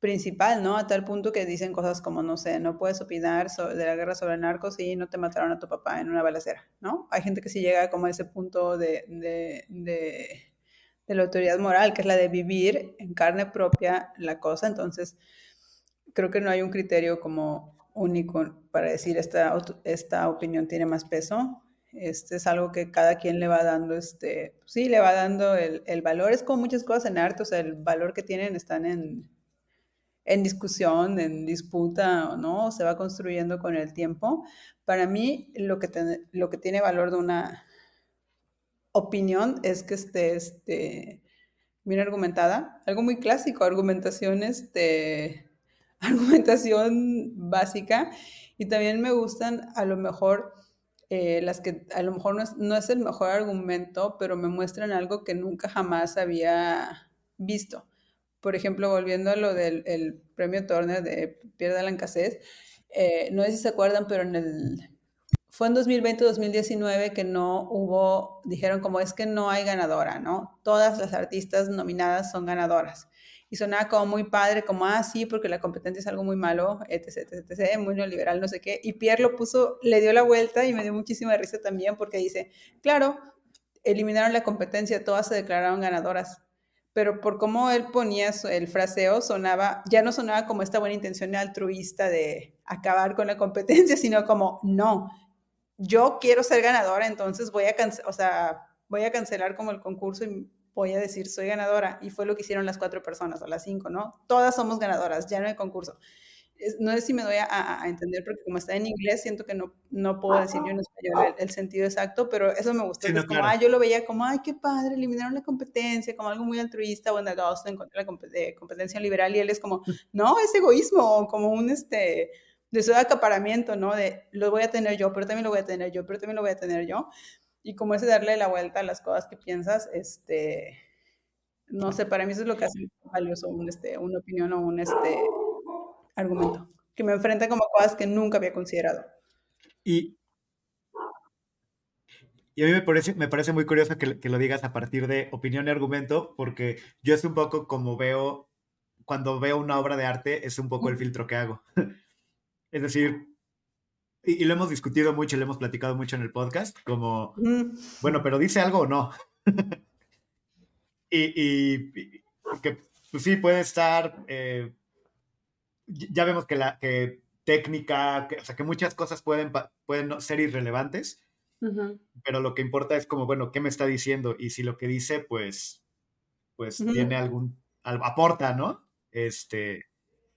principal, ¿no? A tal punto que dicen cosas como, no sé, no puedes opinar sobre, de la guerra sobre narcos y no te mataron a tu papá en una balacera, ¿no? Hay gente que sí llega como a ese punto de, de, de, la autoridad moral, que es la de vivir en carne propia la cosa. Entonces, creo que no hay un criterio como único para decir esta, esta opinión tiene más peso. Este es algo que cada quien le va dando, este, sí, le va dando el, el valor. Es como muchas cosas en arte, o sea, el valor que tienen están en, en discusión, en disputa, ¿no? Se va construyendo con el tiempo. Para mí, lo que, lo que tiene valor de una opinión es que esté este, bien argumentada, algo muy clásico, argumentación, este, argumentación básica. Y también me gustan a lo mejor eh, las que a lo mejor no es el mejor argumento, pero me muestran algo que nunca jamás había visto por ejemplo, volviendo a lo del premio Turner de Pierre de Lancasset, eh, no sé si se acuerdan, pero en el, fue en 2020-2019 que no hubo, dijeron como es que no hay ganadora, ¿no? Todas las artistas nominadas son ganadoras. Y sonaba como muy padre, como, ah, sí, porque la competencia es algo muy malo, etc, etc, etc, muy neoliberal, no sé qué. Y Pierre lo puso, le dio la vuelta y me dio muchísima risa también porque dice, claro, eliminaron la competencia, todas se declararon ganadoras pero por cómo él ponía el fraseo, sonaba, ya no sonaba como esta buena intención altruista de acabar con la competencia, sino como, no, yo quiero ser ganadora, entonces voy a, o sea, voy a cancelar como el concurso y voy a decir soy ganadora. Y fue lo que hicieron las cuatro personas o las cinco, ¿no? Todas somos ganadoras, ya no hay concurso no sé si me doy a, entender, porque como está en inglés, siento que no, no puedo decir yo en español el, sentido exacto, pero eso me gustó. como, ah, yo lo veía como, ay, qué padre, eliminaron la competencia, como algo muy altruista, bueno, en contra de la competencia liberal, y él es como, no, es egoísmo, como un, este, de acaparamiento, ¿no? De, lo voy a tener yo, pero también lo voy a tener yo, pero también lo voy a tener yo. Y como ese darle la vuelta a las cosas que piensas, este, no sé, para mí eso es lo que hace valioso un, este, una opinión o un este, argumento, que me enfrenta como cosas que nunca había considerado. Y, y a mí me parece, me parece muy curioso que, que, lo digas a partir de opinión y argumento, porque yo es un poco como veo, cuando veo una obra de arte, es un poco el filtro que hago. es decir, y, lo hemos discutido mucho, lo hemos platicado mucho en el podcast, como, bueno, pero dice algo o no. y, que pues sí, puede estar, eh, ya vemos que la que técnica, o sea, que muchas cosas pueden, pueden ser irrelevantes, pero lo que importa es como, bueno, ¿qué me está diciendo? Y si lo que dice, pues, pues tiene algún, aporta, ¿no? Este,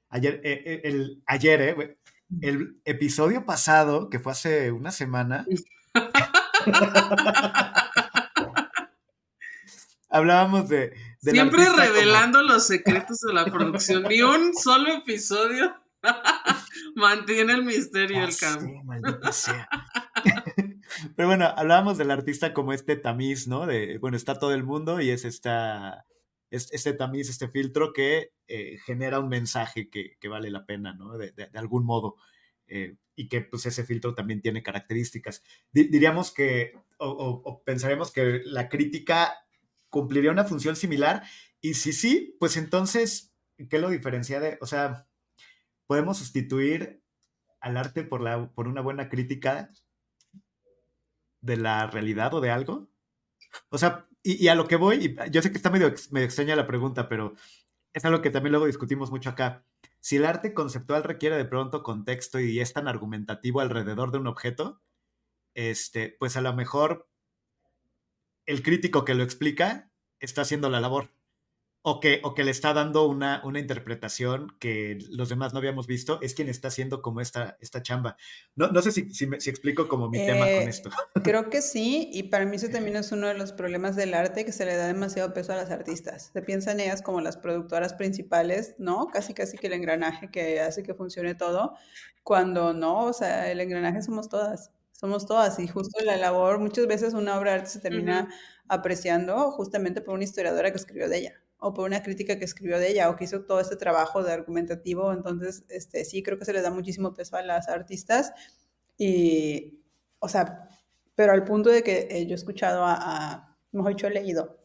ayer, eh, el, ayer, eh, el episodio pasado, que fue hace una semana, hablábamos de... Siempre revelando los secretos de la producción. Ni un solo episodio mantiene el misterio el cambio. Pero bueno, hablábamos del artista como este tamiz, ¿no? De, bueno, está todo el mundo y es esta, este tamiz, este filtro que eh, genera un mensaje que, vale la pena, ¿no? De, algún modo. Eh, y que pues ese filtro también tiene características. diríamos que, o, pensaremos que la crítica cumpliría una función similar, y si sí, pues entonces, ¿qué lo diferencia de, o sea, podemos sustituir al arte por, la, por una buena crítica de la realidad o de algo? O sea, y, a lo que voy, yo sé que está medio, medio extraña la pregunta, pero es algo que también luego discutimos mucho acá. Si el arte conceptual requiere de pronto contexto y es tan argumentativo alrededor de un objeto, este, pues a lo mejor el crítico que lo explica está haciendo la labor o que, o que le está dando una, una interpretación que los demás no habíamos visto, es quien está haciendo como esta, esta chamba. No, no sé si, si, si explico como mi tema con eh, esto. Creo que sí, y para mí eso también es uno de los problemas del arte, que se le da demasiado peso a las artistas. Se piensan ellas como las productoras principales, ¿no? Casi, casi que el engranaje que hace que funcione todo, cuando no, o sea, el engranaje somos todas somos todas y justo la labor, muchas veces una obra de arte se termina apreciando justamente por una historiadora que escribió de ella o por una crítica que escribió de ella o que hizo todo este trabajo de argumentativo. Entonces, este, sí, creo que se le da muchísimo peso a las artistas y, o sea, pero al punto de que eh, yo he escuchado a, mejor dicho, he leído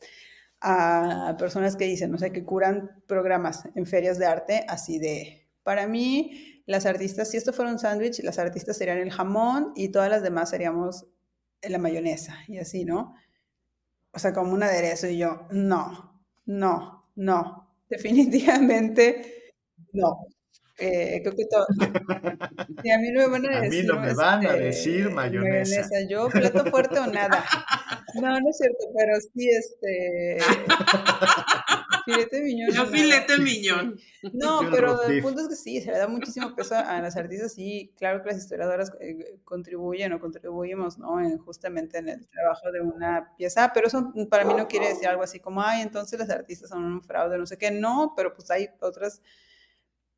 a personas que dicen, no sé, que curan programas en ferias de arte así de, para mí, las artistas, si esto fuera un sándwich, las artistas serían el jamón y todas las demás seríamos la mayonesa y así, ¿no? O sea, como un aderezo y yo, no, no, no, definitivamente no. Eh, creo que todo. a mí no me van a, decir. A mí no me van a decir este, mayonesa. Yo, plato fuerte o nada. No, no es cierto, pero sí, este. Filete miñón. Yo filete miñón. No, pero el punto es que sí, se le da muchísimo peso a las artistas. Sí, claro que las historiadoras eh, contribuyen o contribuimos, ¿no? En, justamente en el trabajo de una pieza, pero eso para mí no quiere decir algo así como, ay, entonces las artistas son un fraude, no sé qué. No, pero pues hay otras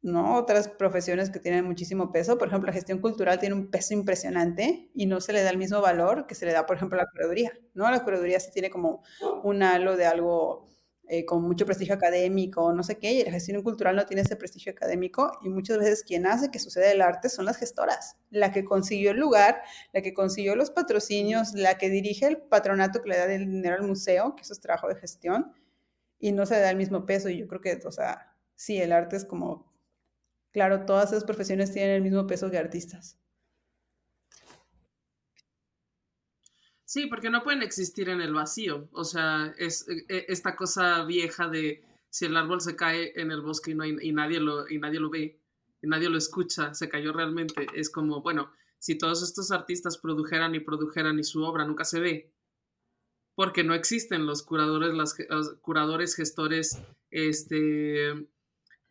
¿no? Otras profesiones que tienen muchísimo peso, por ejemplo, la gestión cultural tiene un peso impresionante y no se le da el mismo valor que se le da, por ejemplo, a la curaduría, ¿no? La curaduría sí tiene como un halo de algo eh, con mucho prestigio académico, no sé qué, y la gestión cultural no tiene ese prestigio académico y muchas veces quien hace que suceda el arte son las gestoras, la que consiguió el lugar, la que consiguió los patrocinios, la que dirige el patronato que le da el dinero al museo, que eso es trabajo de gestión, y no se le da el mismo peso y yo creo que, o sea, sí, el arte es como Claro, todas esas profesiones tienen el mismo peso que artistas. Sí, porque no pueden existir en el vacío. O sea, es e, e, esta cosa vieja de si el árbol se cae en el bosque y, no hay, y, nadie, lo, y nadie lo ve, y nadie lo escucha, se cayó realmente. Es como, bueno, si todos estos artistas produjeran y produjeran y su obra nunca se ve, porque no existen los curadores, los curadores, gestores, este,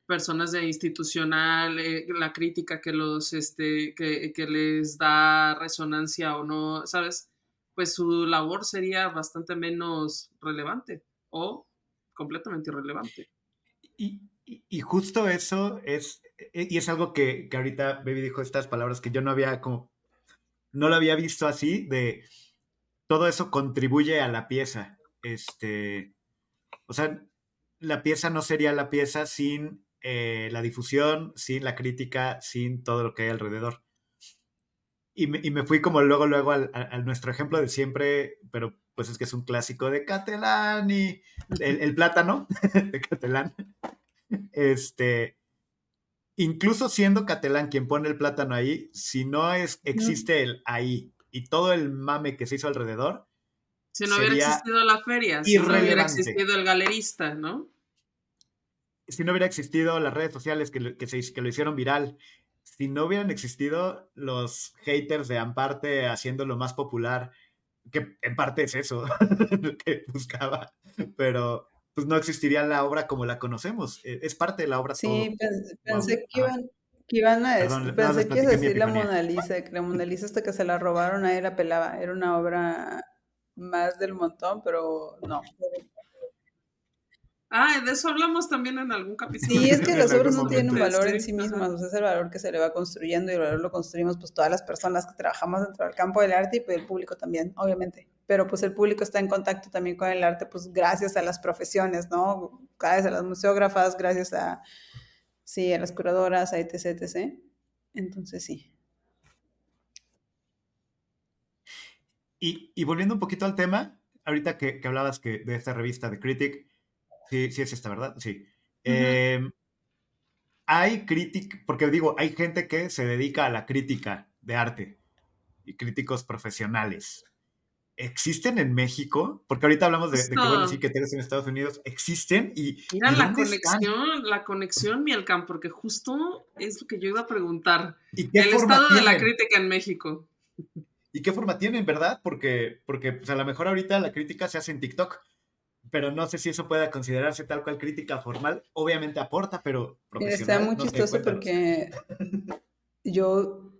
personas de institucional, eh, la crítica que los, este, que, que, les da resonancia o no, ¿sabes? Pues su labor sería bastante menos relevante o completamente irrelevante. Y, justo eso es, e, y es algo que, que, ahorita Baby dijo estas palabras que yo no había como, no lo había visto así, de, todo eso contribuye a la pieza. Este, o sea, la pieza no sería la pieza sin eh, la difusión, sin la crítica, sin todo lo que hay alrededor. Y me, fui como luego, luego al, nuestro ejemplo de siempre, pero pues es que es un clásico de Catalán y el, plátano de Catalán. Este, incluso siendo Catalán quien pone el plátano ahí, si no es, existe el ahí y todo el mame que se hizo alrededor. Si no hubiera existido la feria, si no hubiera existido el galerista, ¿no? Si no hubiera existido las redes sociales que, que, se, que lo hicieron viral, si no hubieran existido los haters de Amparte haciéndolo más popular, que en parte es eso lo que buscaba, pero pues no existiría la obra como la conocemos. E, es parte de la obra. Sí, pensé, que iban, que iban a pensé que iba a decir la Mona Lisa, que la Mona Lisa hasta que se la robaron ahí la pelaba. Era una obra más del montón, pero no. Ah, de eso hablamos también en algún capítulo. Sí, es que las obras no tienen un valor en sí mismas, o sea, es el valor que se le va construyendo y el valor lo construimos pues todas las personas que trabajamos dentro del campo del arte y pues el público también, obviamente. Pero pues el público está en contacto también con el arte pues gracias a las profesiones, ¿no? Gracias a las museógrafas, gracias a, sí, a las curadoras, a etc, etc. Entonces sí. Y, y volviendo un poquito al tema, ahorita que, que hablabas que de esta revista de Critic, Sí, sí es esta, ¿verdad? Sí. Em, hay crítica, porque digo, hay gente que se dedica a la crítica de arte y críticos profesionales. ¿Existen en México? Porque ahorita hablamos de, que, bueno, sí que tienes en Estados Unidos. ¿Existen? Y, Mira la conexión, la conexión, Mielcam, porque justo es lo que yo iba a preguntar. ¿Y El estado de la crítica en México. ¿Y qué forma tienen, verdad? Porque, porque pues, a lo mejor ahorita la crítica se hace en TikTok pero no sé si eso pueda considerarse tal cual crítica formal. Obviamente aporta, pero Está muy chistoso porque yo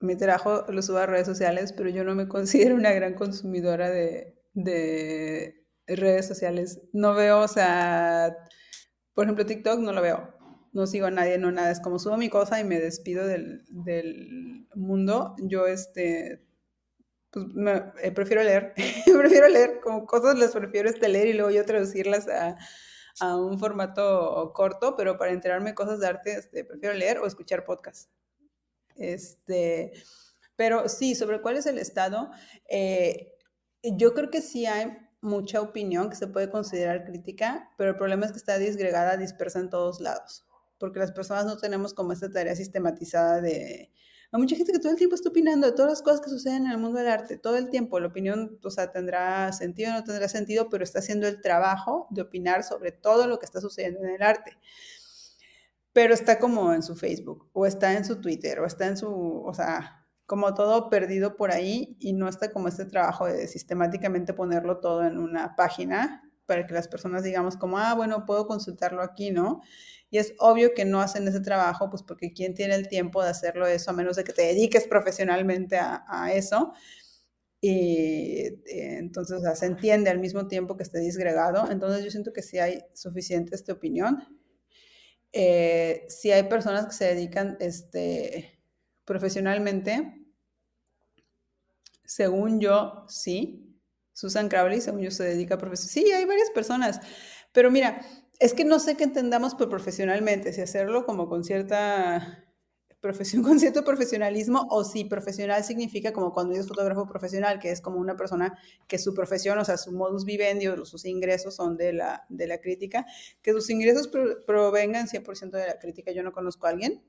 mi trabajo lo subo a redes sociales, pero yo no me considero una gran consumidora de, de redes sociales. No veo, o sea, por ejemplo, TikTok no lo veo. No sigo a nadie, no nada. Es como subo mi cosa y me despido del, del mundo. Yo, este, pues eh, prefiero leer, prefiero leer como cosas, las prefiero este leer y luego yo traducirlas a, a un formato corto, pero para enterarme cosas de arte, este, prefiero leer o escuchar podcast. Este, pero sí, sobre cuál es el estado, eh, yo creo que sí hay mucha opinión que se puede considerar crítica, pero el problema es que está disgregada, dispersa en todos lados, porque las personas no tenemos como esta tarea sistematizada de, hay mucha gente que todo el tiempo está opinando de todas las cosas que suceden en el mundo del arte, todo el tiempo. La opinión, o sea, tendrá sentido o no tendrá sentido, pero está haciendo el trabajo de opinar sobre todo lo que está sucediendo en el arte. Pero está como en su Facebook, o está en su Twitter, o está en su, o sea, como todo perdido por ahí y no está como este trabajo de sistemáticamente ponerlo todo en una página para que las personas digamos como, ah, bueno, puedo consultarlo aquí, ¿no? Y es obvio que no hacen ese trabajo, pues porque ¿quién tiene el tiempo de hacerlo eso, a menos de que te dediques profesionalmente a, eso? Y eh, entonces se entiende al mismo tiempo que esté disgregado. Entonces yo siento que sí hay suficiente esta opinión. Eh, si hay personas que se dedican este, profesionalmente, según yo, sí. Susan Crowley, según yo, se dedica a profesionalmente. Sí, hay varias personas. Pero mira, es que no sé qué entendamos por profesionalmente, si hacerlo como con cierta profesión, con cierto profesionalismo, o si profesional significa como cuando dices fotógrafo profesional, que es como una persona que su profesión, o sea, su modus vivendi o sus ingresos son de la, de la crítica, que sus ingresos provengan 100% de la crítica. Yo no conozco a alguien,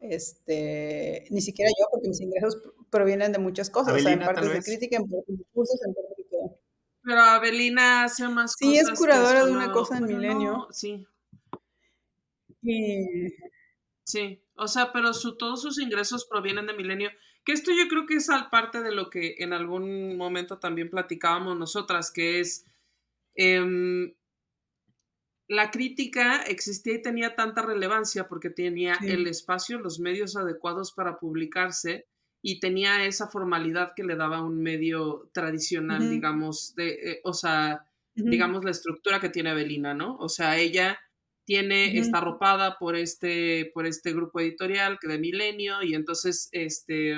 este, ni siquiera yo, porque mis ingresos provienen de muchas cosas, o sea, en partes de crítica, en cursos, en partes de pero Abelina hace más sí, cosas. Sí, es curadora de una cosa en Milenio. sí. Sí, o sea, pero su, todos sus ingresos provienen de Milenio. Que esto yo creo que es al parte de lo que en algún momento también platicábamos nosotras, que es em, la crítica existía y tenía tanta relevancia porque tenía el espacio, los medios adecuados para publicarse y tenía esa formalidad que le daba un medio tradicional, digamos, de, eh, o sea, digamos la estructura que tiene Avelina, ¿no? O sea, ella tiene, está arropada por este, por este grupo editorial que de Milenio y entonces, este,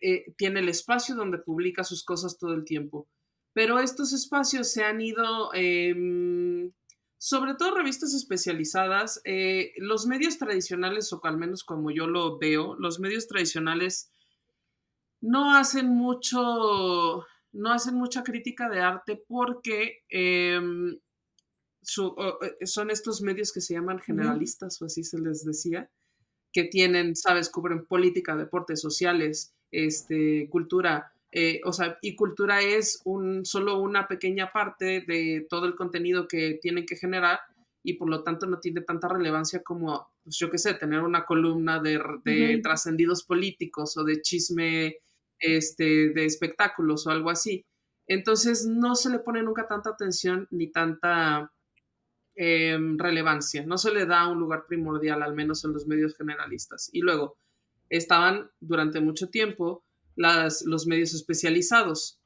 eh, tiene el espacio donde publica sus cosas todo el tiempo. Pero estos espacios se han ido, em, sobre todo revistas especializadas, eh, los medios tradicionales, o al menos como yo lo veo, los medios tradicionales no hacen mucho, no hacen mucha crítica de arte porque em, son estos medios que se llaman generalistas, o así se les decía, que tienen, sabes, cubren política, deportes sociales, este, cultura, eh, o sea, y cultura es un, solo una pequeña parte de todo el contenido que tienen que generar y por lo tanto no tiene tanta relevancia como, pues yo qué sé, tener una columna de, trascendidos políticos o de chisme este, de espectáculos o algo así. Entonces no se le pone nunca tanta atención ni tanta em, relevancia, no se le da un lugar primordial, al menos en los medios generalistas. Y luego estaban durante mucho tiempo los medios especializados,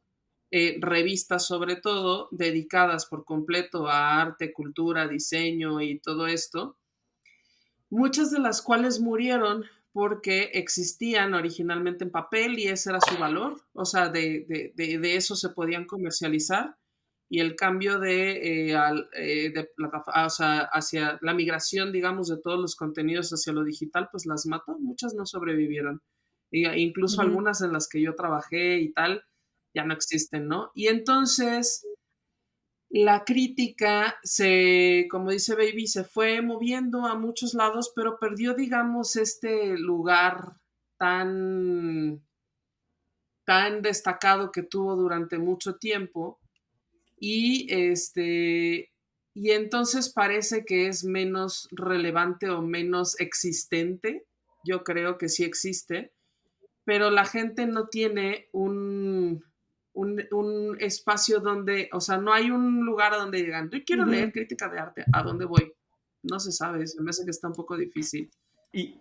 eh, revistas sobre todo dedicadas por completo a arte, cultura, diseño y todo esto, muchas de las cuales murieron porque existían originalmente en papel y ese era su valor, o sea, de, eso se podían comercializar y el cambio de, eh, eh, hacia la migración, digamos, de todos los contenidos hacia lo digital, pues las mató, muchas no sobrevivieron incluso algunas en las que yo trabajé y tal, ya no existen, ¿no? Y entonces la crítica se, como dice Baby, se fue moviendo a muchos lados, pero perdió, digamos, este lugar tan, tan destacado que tuvo durante mucho tiempo. Y este, y entonces parece que es menos relevante o menos existente. Yo creo que sí existe, pero la gente no tiene un, un, espacio donde, o sea, no hay un lugar donde digan, yo quiero leer crítica de arte, ¿a dónde voy? No se sabe, se me hace que está un poco difícil. Y,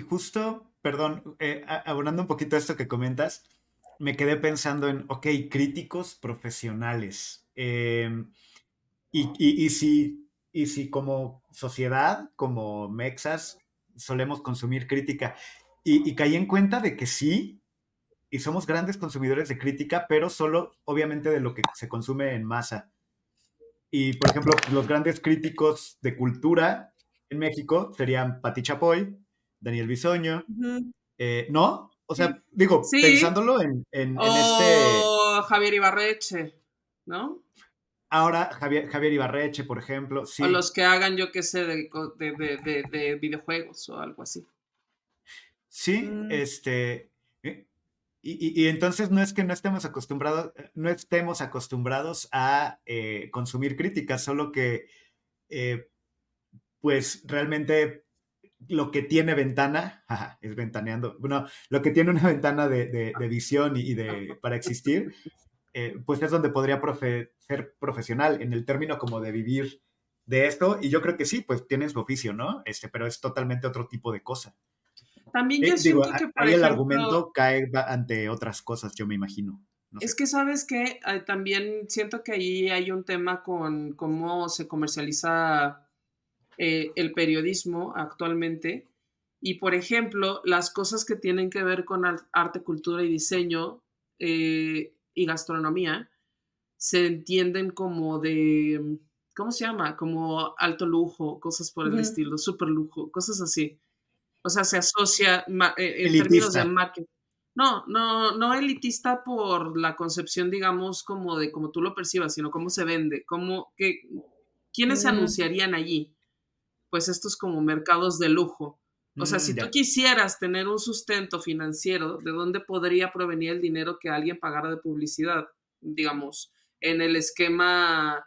justo, perdón, eh, abonando un poquito esto que comentas, me quedé pensando en, ok, críticos profesionales. Em, y, y, si, y si como sociedad, como mexas, solemos consumir crítica y, caí en cuenta de que sí, y somos grandes consumidores de crítica, pero solo obviamente de lo que se consume en masa. Y por ejemplo, los grandes críticos de cultura en México serían Pati Chapoy, Daniel Bisoño, eh, ¿no? O sea, digo, pensándolo en, en, este... Javier Ibarreche, ¿no? Ahora, Javier, Javier Ibarreche, por ejemplo. Sí. O los que hagan, yo qué sé, de, de videojuegos o algo así. Sí, mm. este. Eh, y, entonces no es que no estemos acostumbrados, eh, no estemos acostumbrados a eh, consumir críticas, solo que pues realmente lo que tiene ventana, es ventaneando, bueno, lo que tiene una ventana de, visión y, de, para existir, pues es donde podría ser profesional en el término como de vivir de esto. Y yo creo que sí, pues tienes su oficio, ¿no? Este, pero es totalmente otro tipo de cosa. También yo eh, siento que, por ahí el argumento cae ante otras cosas, yo me imagino. es que sabes que también siento que ahí hay un tema con cómo se comercializa eh, el periodismo actualmente. Y por ejemplo, las cosas que tienen que ver con arte, cultura y diseño eh, y gastronomía se entienden como de, ¿cómo se llama? Como alto lujo, cosas por el estilo, super lujo, cosas así. O sea, se asocia eh, en términos de marketing. No, no, no elitista por la concepción, digamos, como de cómo tú lo percibas, sino cómo se vende, cómo, que, quiénes se mm. anunciarían allí. Pues estos como mercados de lujo. O sea, si mm, tú quisieras tener un sustento financiero, ¿de dónde podría provenir el dinero que alguien pagara de publicidad? Digamos, en el esquema,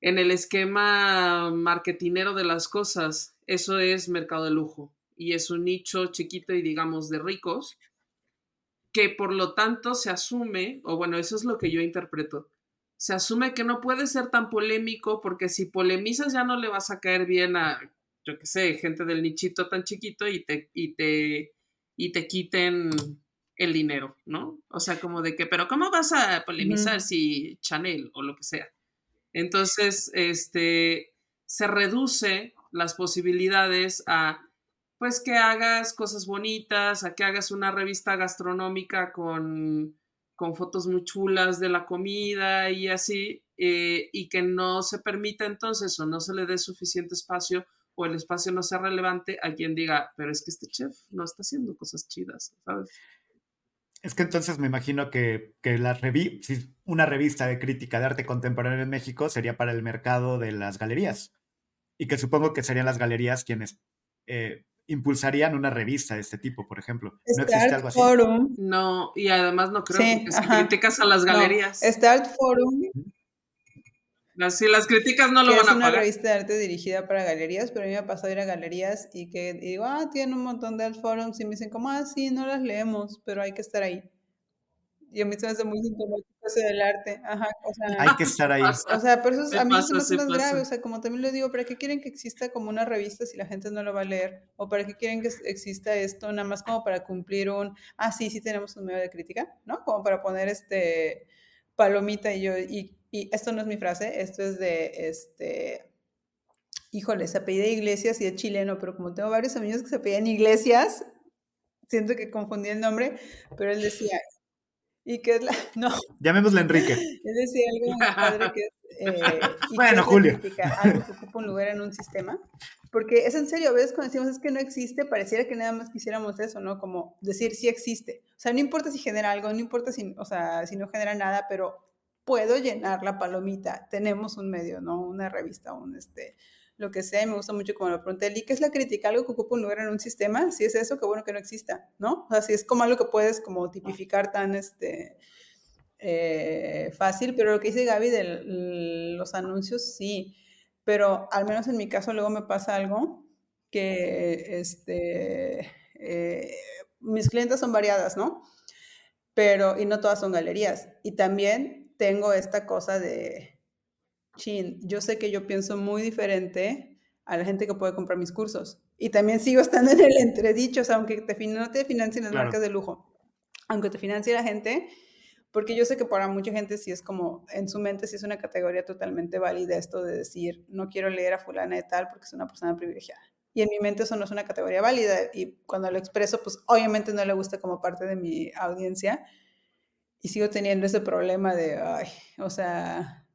en el esquema marketinero de las cosas, eso es mercado de lujo y es un nicho chiquito y digamos de ricos, que por lo tanto se asume, o bueno, eso es lo que yo interpreto, se asume que no puede ser tan polémico porque si polemizas ya no le vas a caer bien a, yo qué sé, gente del nichito tan chiquito y te, y te, y te quiten el dinero, ¿no? O sea, como de que, pero ¿cómo vas a polemizar si Chanel o lo que sea? Entonces, este, se reduce las posibilidades a pues que hagas cosas bonitas, a que hagas una revista gastronómica con, con fotos muy chulas de la comida y así, eh, y que no se permita entonces o no se le dé suficiente espacio o el espacio no sea relevante a quien diga, pero es que este chef no está haciendo cosas chidas, ¿sabes? Es que entonces me imagino que, que la revi una revista de crítica de arte contemporáneo en México sería para el mercado de las galerías. Y que supongo que serían las galerías quienes eh, impulsarían una revista de este tipo, por ejemplo. ¿No existe algo así? Forum. No, y además no creo que si criticas a las galerías. Start Forum. Si las críticas no lo van a pagar. Es una revista de arte dirigida para galerías, pero a mí me ha pasado ir a galerías y que digo, ah, tienen un montón de art forums y me dicen como, ah, sí, no las leemos, pero hay que estar ahí. Y a mí se me hace muy sintomático eso del arte. Ajá, o sea, hay que estar ahí. O sea, pero eso a mí se me hace más grave. O sea, como también lo digo, ¿para qué quieren que exista como una revista si la gente no lo va a leer? ¿O para qué quieren que exista esto nada más como para cumplir un, ah, sí, sí tenemos un medio de crítica, ¿no? Como para poner este palomita y yo, y, y esto no es mi frase, esto es de, este, híjole, se apellida Iglesias y es chileno, pero como tengo varios amigos que se apellidan Iglesias, siento que confundí el nombre, pero él decía, y que es la. No. Llamémosle Enrique. Es decir, algo muy padre que es. Eh, bueno, Julio. algo que ocupa un lugar en un sistema. Porque es en serio, a veces cuando decimos es que no existe, pareciera que nada más quisiéramos eso, ¿no? Como decir sí existe. O sea, no importa si genera algo, no importa si, o sea, si no genera nada, pero puedo llenar la palomita. Tenemos un medio, ¿no? Una revista, un este lo que sea, me gusta mucho como lo pregunté, ¿y qué es la crítica? ¿Algo que ocupa un lugar en un sistema? Si es eso, qué bueno que no exista, ¿no? O sea, si es como algo que puedes como tipificar tan este, eh, fácil, pero lo que dice Gaby de los anuncios, sí, pero al menos en mi caso luego me pasa algo que, este, eh, mis clientes son variadas, ¿no? Pero, y no todas son galerías. Y también tengo esta cosa de, chin, yo sé que yo pienso muy diferente a la gente que puede comprar mis cursos. Y también sigo estando en el entredicho, o sea, aunque te, no te financien las marcas de lujo, aunque te financie la gente, porque yo sé que para mucha gente sí es como, en su mente sí es una categoría totalmente válida esto de decir, no quiero leer a fulana de tal porque es una persona privilegiada. Y en mi mente eso no es una categoría válida y cuando lo expreso, pues obviamente no le gusta como parte de mi audiencia y sigo teniendo ese problema de, ay, o sea,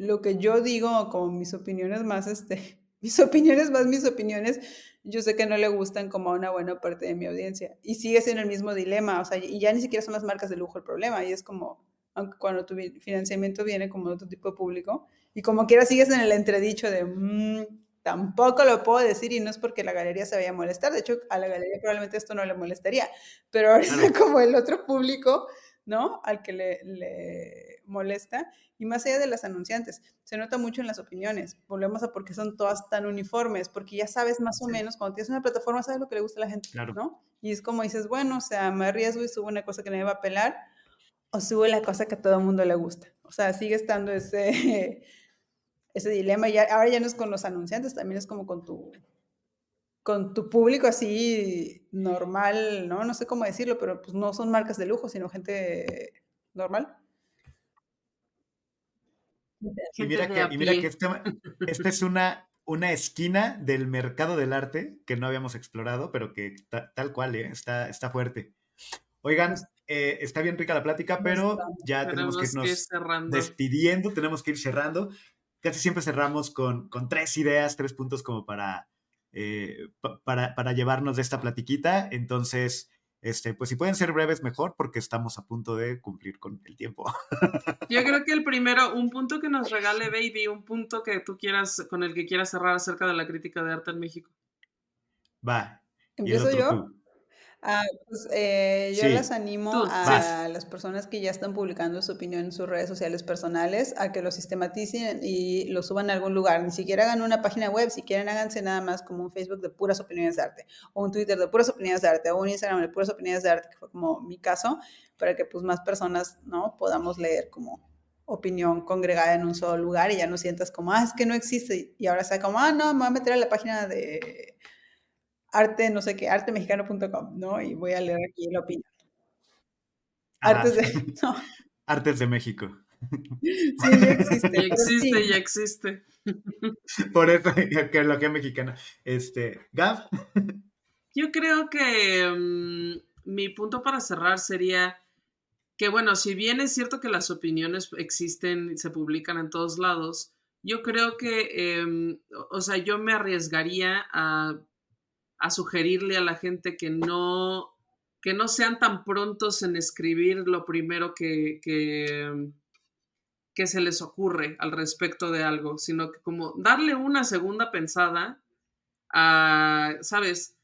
lo que yo digo, como mis opiniones más, este, mis opiniones más mis opiniones, yo sé que no le gustan como a una buena parte de mi audiencia. Y sigue siendo el mismo dilema, o sea, y ya ni siquiera son las marcas de lujo el problema, y es como, aunque cuando tu financiamiento viene como de otro tipo de público, y como quiera sigues en el entredicho de, mm, tampoco lo puedo decir, y no es porque la galería se vaya a molestar, de hecho, a la galería probablemente esto no le molestaría, pero ahora como el otro público, ¿no? Al que le, le molesta, y más allá de las anunciantes, se nota mucho en las opiniones. Volvemos a por qué son todas tan uniformes, porque ya sabes más o menos, cuando tienes una plataforma, sabes lo que le gusta a la gente, ¿no? Y es como dices, bueno, o sea, me arriesgo y subo una cosa que me va a pelar, o subo la cosa que a todo el mundo le gusta. O sea, sigue estando ese, ese dilema. Y ahora ya no es con los anunciantes, también es como con tu, con tu público así normal, ¿no? No sé cómo decirlo, pero pues no son marcas de lujo, sino gente normal. Y mira que, y mira que este, esta es una, una esquina del mercado del arte que no habíamos explorado, pero que tal cual, ¿eh? está, está fuerte. Oigan, eh, está bien rica la plática, pero ya tenemos, que irnos despidiendo, tenemos que ir cerrando. Casi siempre cerramos con, con tres ideas, tres puntos como para, eh, para, para llevarnos de esta platiquita. Entonces, este, pues si pueden ser breves, mejor, porque estamos a punto de cumplir con el tiempo. Yo creo que el primero, un punto que nos regale Baby, un punto que tú quieras, con el que quieras cerrar acerca de la crítica de arte en México. Va. ¿Empiezo yo? Ah, pues eh, yo las animo a las personas que ya están publicando su opinión en sus redes sociales personales a que lo sistematicen y lo suban a algún lugar. Ni siquiera hagan una página web, si quieren háganse nada más como un Facebook de puras opiniones de arte, o un Twitter de puras opiniones de arte, o un Instagram de puras opiniones de arte, que fue como mi caso, para que pues más personas, ¿no? Podamos leer como opinión congregada en un solo lugar y ya no sientas como, ah, es que no existe. Y ahora sea como, ah, no, me voy a meter a la página de arte, no sé qué, artemexicano.com, ¿no? Y voy a leer aquí la opinión. Artes de, Artes de México. Sí, ya existe. Ya existe, ya existe. Por eso, que lo que es mexicano. Este, Gab. Yo creo que mm, mi punto para cerrar sería que, bueno, si bien es cierto que las opiniones existen y se publican en todos lados, yo creo que, em, o sea, yo me arriesgaría a, sugerirle a la gente que no, que no sean tan prontos en escribir lo primero que, que, se les ocurre al respecto de algo, sino que como darle una segunda pensada a, ¿sabes?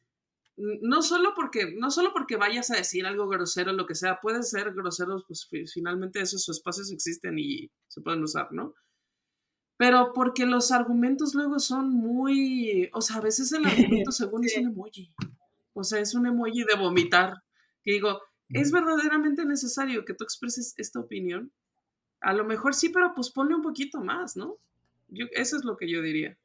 no solo porque no solo porque vayas a decir algo grosero lo que sea pueden ser groseros pues finalmente esos espacios existen y se pueden usar no pero porque los argumentos luego son muy o sea a veces el argumento según es un emoji o sea es un emoji de vomitar que digo es verdaderamente necesario que tú expreses esta opinión a lo mejor sí pero pues ponle un poquito más no yo, eso es lo que yo diría.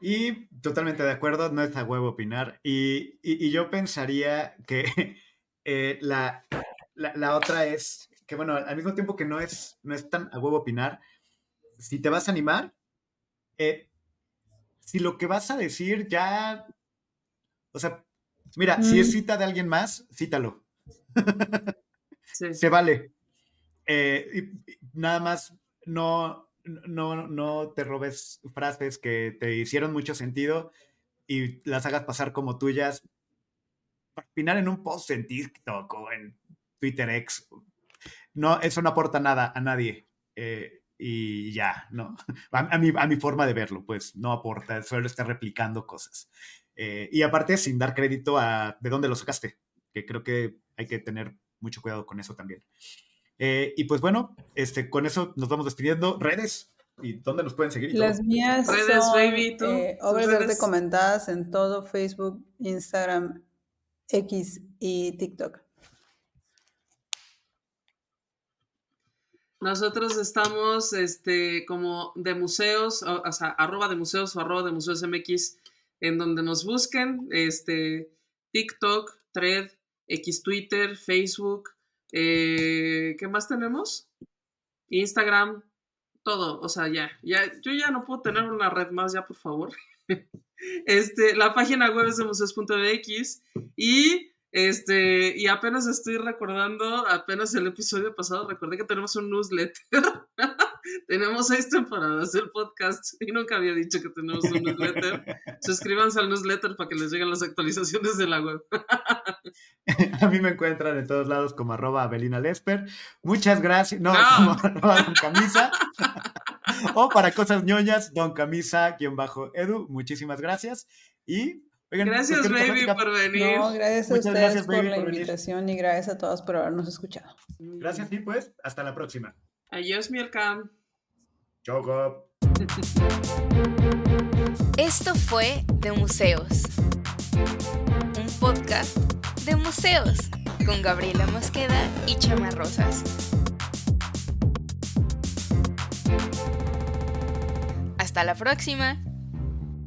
Y totalmente de acuerdo, no es a huevo opinar. Y, yo pensaría que eh, la, otra es que, bueno, al mismo tiempo que no es, no es tan a huevo opinar, si te vas a animar, eh, si lo que vas a decir ya, o sea, mira, si es mm. cita de alguien más, cítalo. Se vale. Eh, nada más no, no, no te robes frases que te hicieron mucho sentido y las hagas pasar como tuyas. Al final en un post en TikTok o en Twitter X. No, eso no aporta nada a nadie. Eh, y ya, ¿no? A, mi, a, mi, forma de verlo, pues no aporta, solo está replicando cosas. Eh, y aparte, sin dar crédito a de dónde lo sacaste, que creo que hay que tener mucho cuidado con eso también. Eh, y pues bueno, este, con eso nos vamos despidiendo. Redes, ¿y dónde nos pueden seguir? Las mías redes, son baby, eh, obras comentadas en todo Facebook, Instagram, X y TikTok. Nosotros estamos este, como de museos, o, sea, arroba de museos o arroba de museos MX, en donde nos busquen, este, TikTok, Thread, X Twitter, Facebook, eh, ¿Qué más tenemos? Instagram, todo, o sea, ya, ya, yo ya no puedo tener una red más, ya por favor. este, la página web es de museos.mx y este, y apenas estoy recordando, apenas el episodio pasado recordé que tenemos un newsletter. tenemos seis temporadas del podcast y nunca había dicho que tenemos un newsletter. Suscríbanse al newsletter para que les lleguen las actualizaciones de la web. A mí me encuentran en todos lados como arroba Abelina Lesper. Muchas gracias. No, como arroba Don Camisa. o para cosas ñoñas, Don Camisa-Edu. Muchísimas gracias. Y gracias, baby, por venir. No, gracias a ustedes por la invitación y gracias a todos por habernos escuchado. Gracias, y pues, hasta la próxima. Adiós, Mielcam. Chau, Esto fue De Museos, un podcast de museos con Gabriela Mosqueda y Chama Rosas. Hasta la próxima.